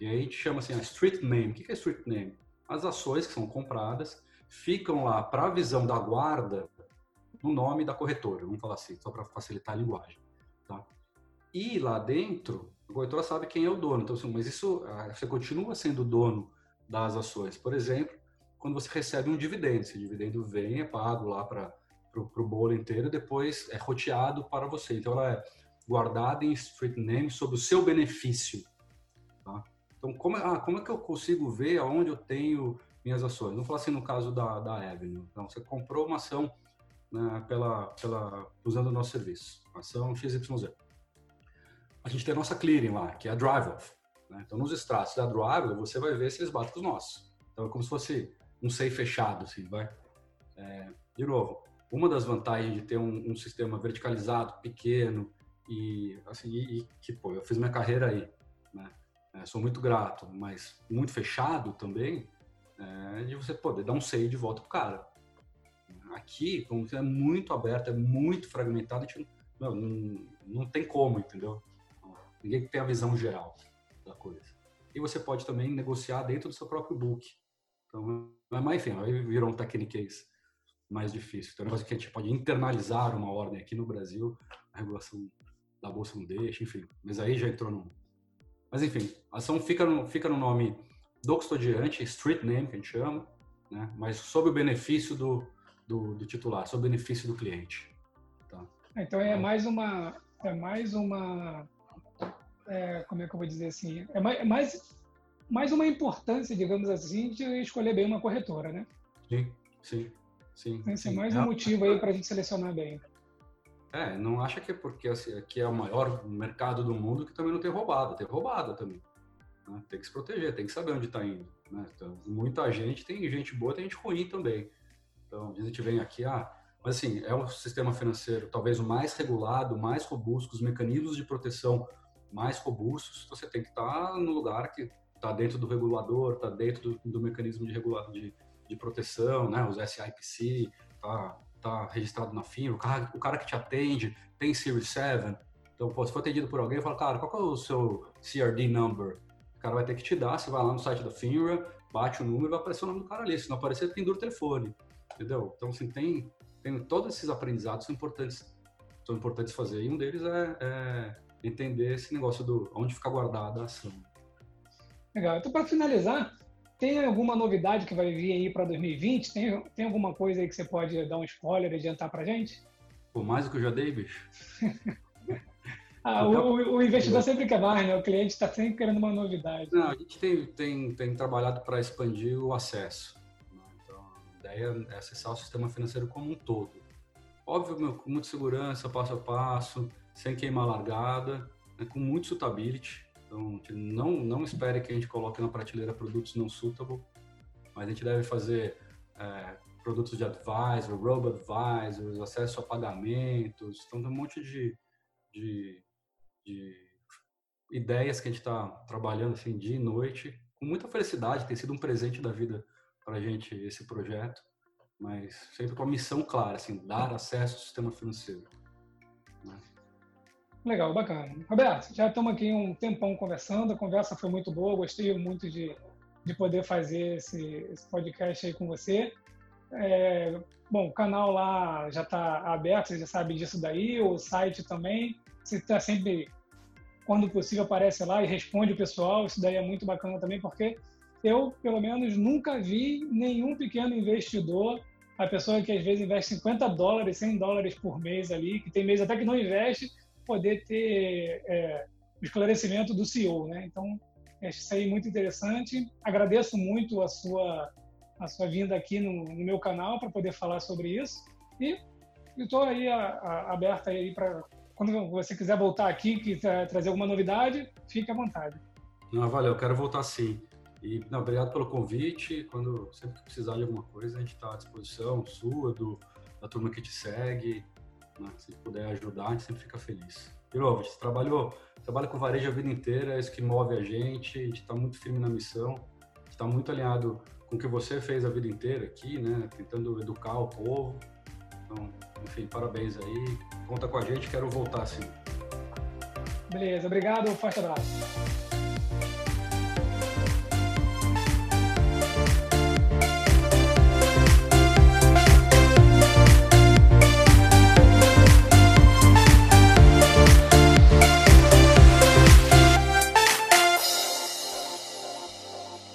E aí a gente chama assim a street name. O que é street name? As ações que são compradas ficam lá para a visão da guarda no nome da corretora, vamos falar assim, só para facilitar a linguagem. Tá? E lá dentro, a corretora sabe quem é o dono. Então, assim, mas isso, ah, você continua sendo dono das ações. Por exemplo, quando você recebe um dividendo. Esse dividendo vem, é pago lá para o bolo inteiro, depois é roteado para você. Então, ela é guardada em street name sob o seu benefício. Tá? Então, como, ah, como é que eu consigo ver aonde eu tenho minhas ações? Vamos falar assim no caso da, da Avenue. Então, você comprou uma ação né, pela, pela, usando o nosso serviço, ação XYZ. A gente tem a nossa clearing lá, que é a drive-off. Né? Então, nos extratos da drive, você vai ver se eles batem com os nossos. Então, é como se fosse um SEI fechado, assim, vai. É, de novo, uma das vantagens de ter um, um sistema verticalizado, pequeno e assim, e, e, que pô, eu fiz minha carreira aí, né? É, sou muito grato, mas muito fechado também, é, de você poder dar um SEI de volta pro cara. Aqui, como é muito aberto, é muito fragmentado, a gente não, não, não tem como, entendeu? Ninguém tem a visão geral da coisa. E você pode também negociar dentro do seu próprio book. Então, mas enfim, aí virou um techniquez mais difícil. Então, é um negócio que a gente pode internalizar uma ordem aqui no Brasil, a regulação da bolsa não deixa, enfim. Mas aí já entrou no. Mas enfim, a ação fica no, fica no nome do custodiante, street name que a gente chama, né? mas sob o benefício do, do, do titular, sob o benefício do cliente. Tá? Então é mais uma. É mais uma é, como é que eu vou dizer assim, é mais, mais, mais uma importância, digamos assim, de escolher bem uma corretora, né? Sim, sim, sim. Esse é sim. é mais um motivo aí para a gente selecionar bem. É, não acha que é porque assim, aqui é o maior mercado do mundo que também não tem roubada, tem roubada também. Né? Tem que se proteger, tem que saber onde está indo. Né? Então, muita gente, tem gente boa, tem gente ruim também. Então, a gente vem aqui, ah, mas assim, é um sistema financeiro talvez o mais regulado, mais robusto, os mecanismos de proteção mais robustos, você tem que estar no lugar que está dentro do regulador, está dentro do, do, mecanismo de, regula de, de proteção, né? os SIPC, está tá registrado na FINRA, o cara, o cara que te atende tem Series 7, então, pô, se for atendido por alguém, fala, cara, qual é o seu CRD number? O cara vai ter que te dar, você vai lá no site da FINRA, bate o número e vai aparecer o nome do cara ali. Se não aparecer, pendura o telefone, entendeu? Então, assim, tem, tem todos esses aprendizados são importantes, são importantes fazer. E um deles é, é entender esse negócio do onde fica guardada a ação. Legal. Então, para finalizar, tem alguma novidade que vai vir aí para 2020? Tem, tem alguma coisa aí que você pode dar um spoiler adiantar para gente? Por mais do que eu já dei, bicho. ah, o, o, investidor sempre quer mais, né? O cliente está sempre querendo uma novidade. Não, a gente tem, tem, tem trabalhado para expandir o acesso. Né? Então, a ideia é acessar o sistema financeiro como um todo. Óbvio, com muita segurança, passo a passo, sem queimar largada, né, com muito suitability. Então, não, não espere que a gente coloque na prateleira produtos não suitable, mas a gente deve fazer é, produtos de advisor, robo-advisors, acesso a pagamentos. Então, tem um monte de, de, de ideias que a gente está trabalhando assim, dia e noite, com muita felicidade. Tem sido um presente da vida para a gente esse projeto, mas sempre com a missão clara, assim, dar acesso ao sistema financeiro. Né? Legal, bacana. Roberto, já estamos aqui um tempão conversando, a conversa foi muito boa, gostei muito de, de poder fazer esse, esse podcast aí com você. É, bom, o canal lá já está aberto, você já sabe disso daí, o site também. Você está sempre, quando possível, aparece lá e responde o pessoal. Isso daí é muito bacana também, porque eu, pelo menos, nunca vi nenhum pequeno investidor, a pessoa que às vezes investe 50 dólares, 100 dólares por mês ali, que tem mês até que não investe, poder ter é, o esclarecimento do CEO, né? Então, acho isso aí muito interessante. Agradeço muito a sua a sua vinda aqui no, no meu canal para poder falar sobre isso e estou aí a, a, aberta aí para quando você quiser voltar aqui, que trazer alguma novidade, fique à vontade. Não, valeu, eu quero voltar sim. E não, obrigado pelo convite. Quando sempre que precisar de alguma coisa, a gente está à disposição, sua, do, da turma que te segue. Né? Se puder ajudar, a gente sempre fica feliz. Pirovo, gente trabalhou, trabalha com varejo a vida inteira, é isso que move a gente, a gente está muito firme na missão, está muito alinhado com o que você fez a vida inteira aqui, né? Tentando educar o povo. Então, enfim, parabéns aí. Conta com a gente, quero voltar sim. Beleza, obrigado, forte abraço.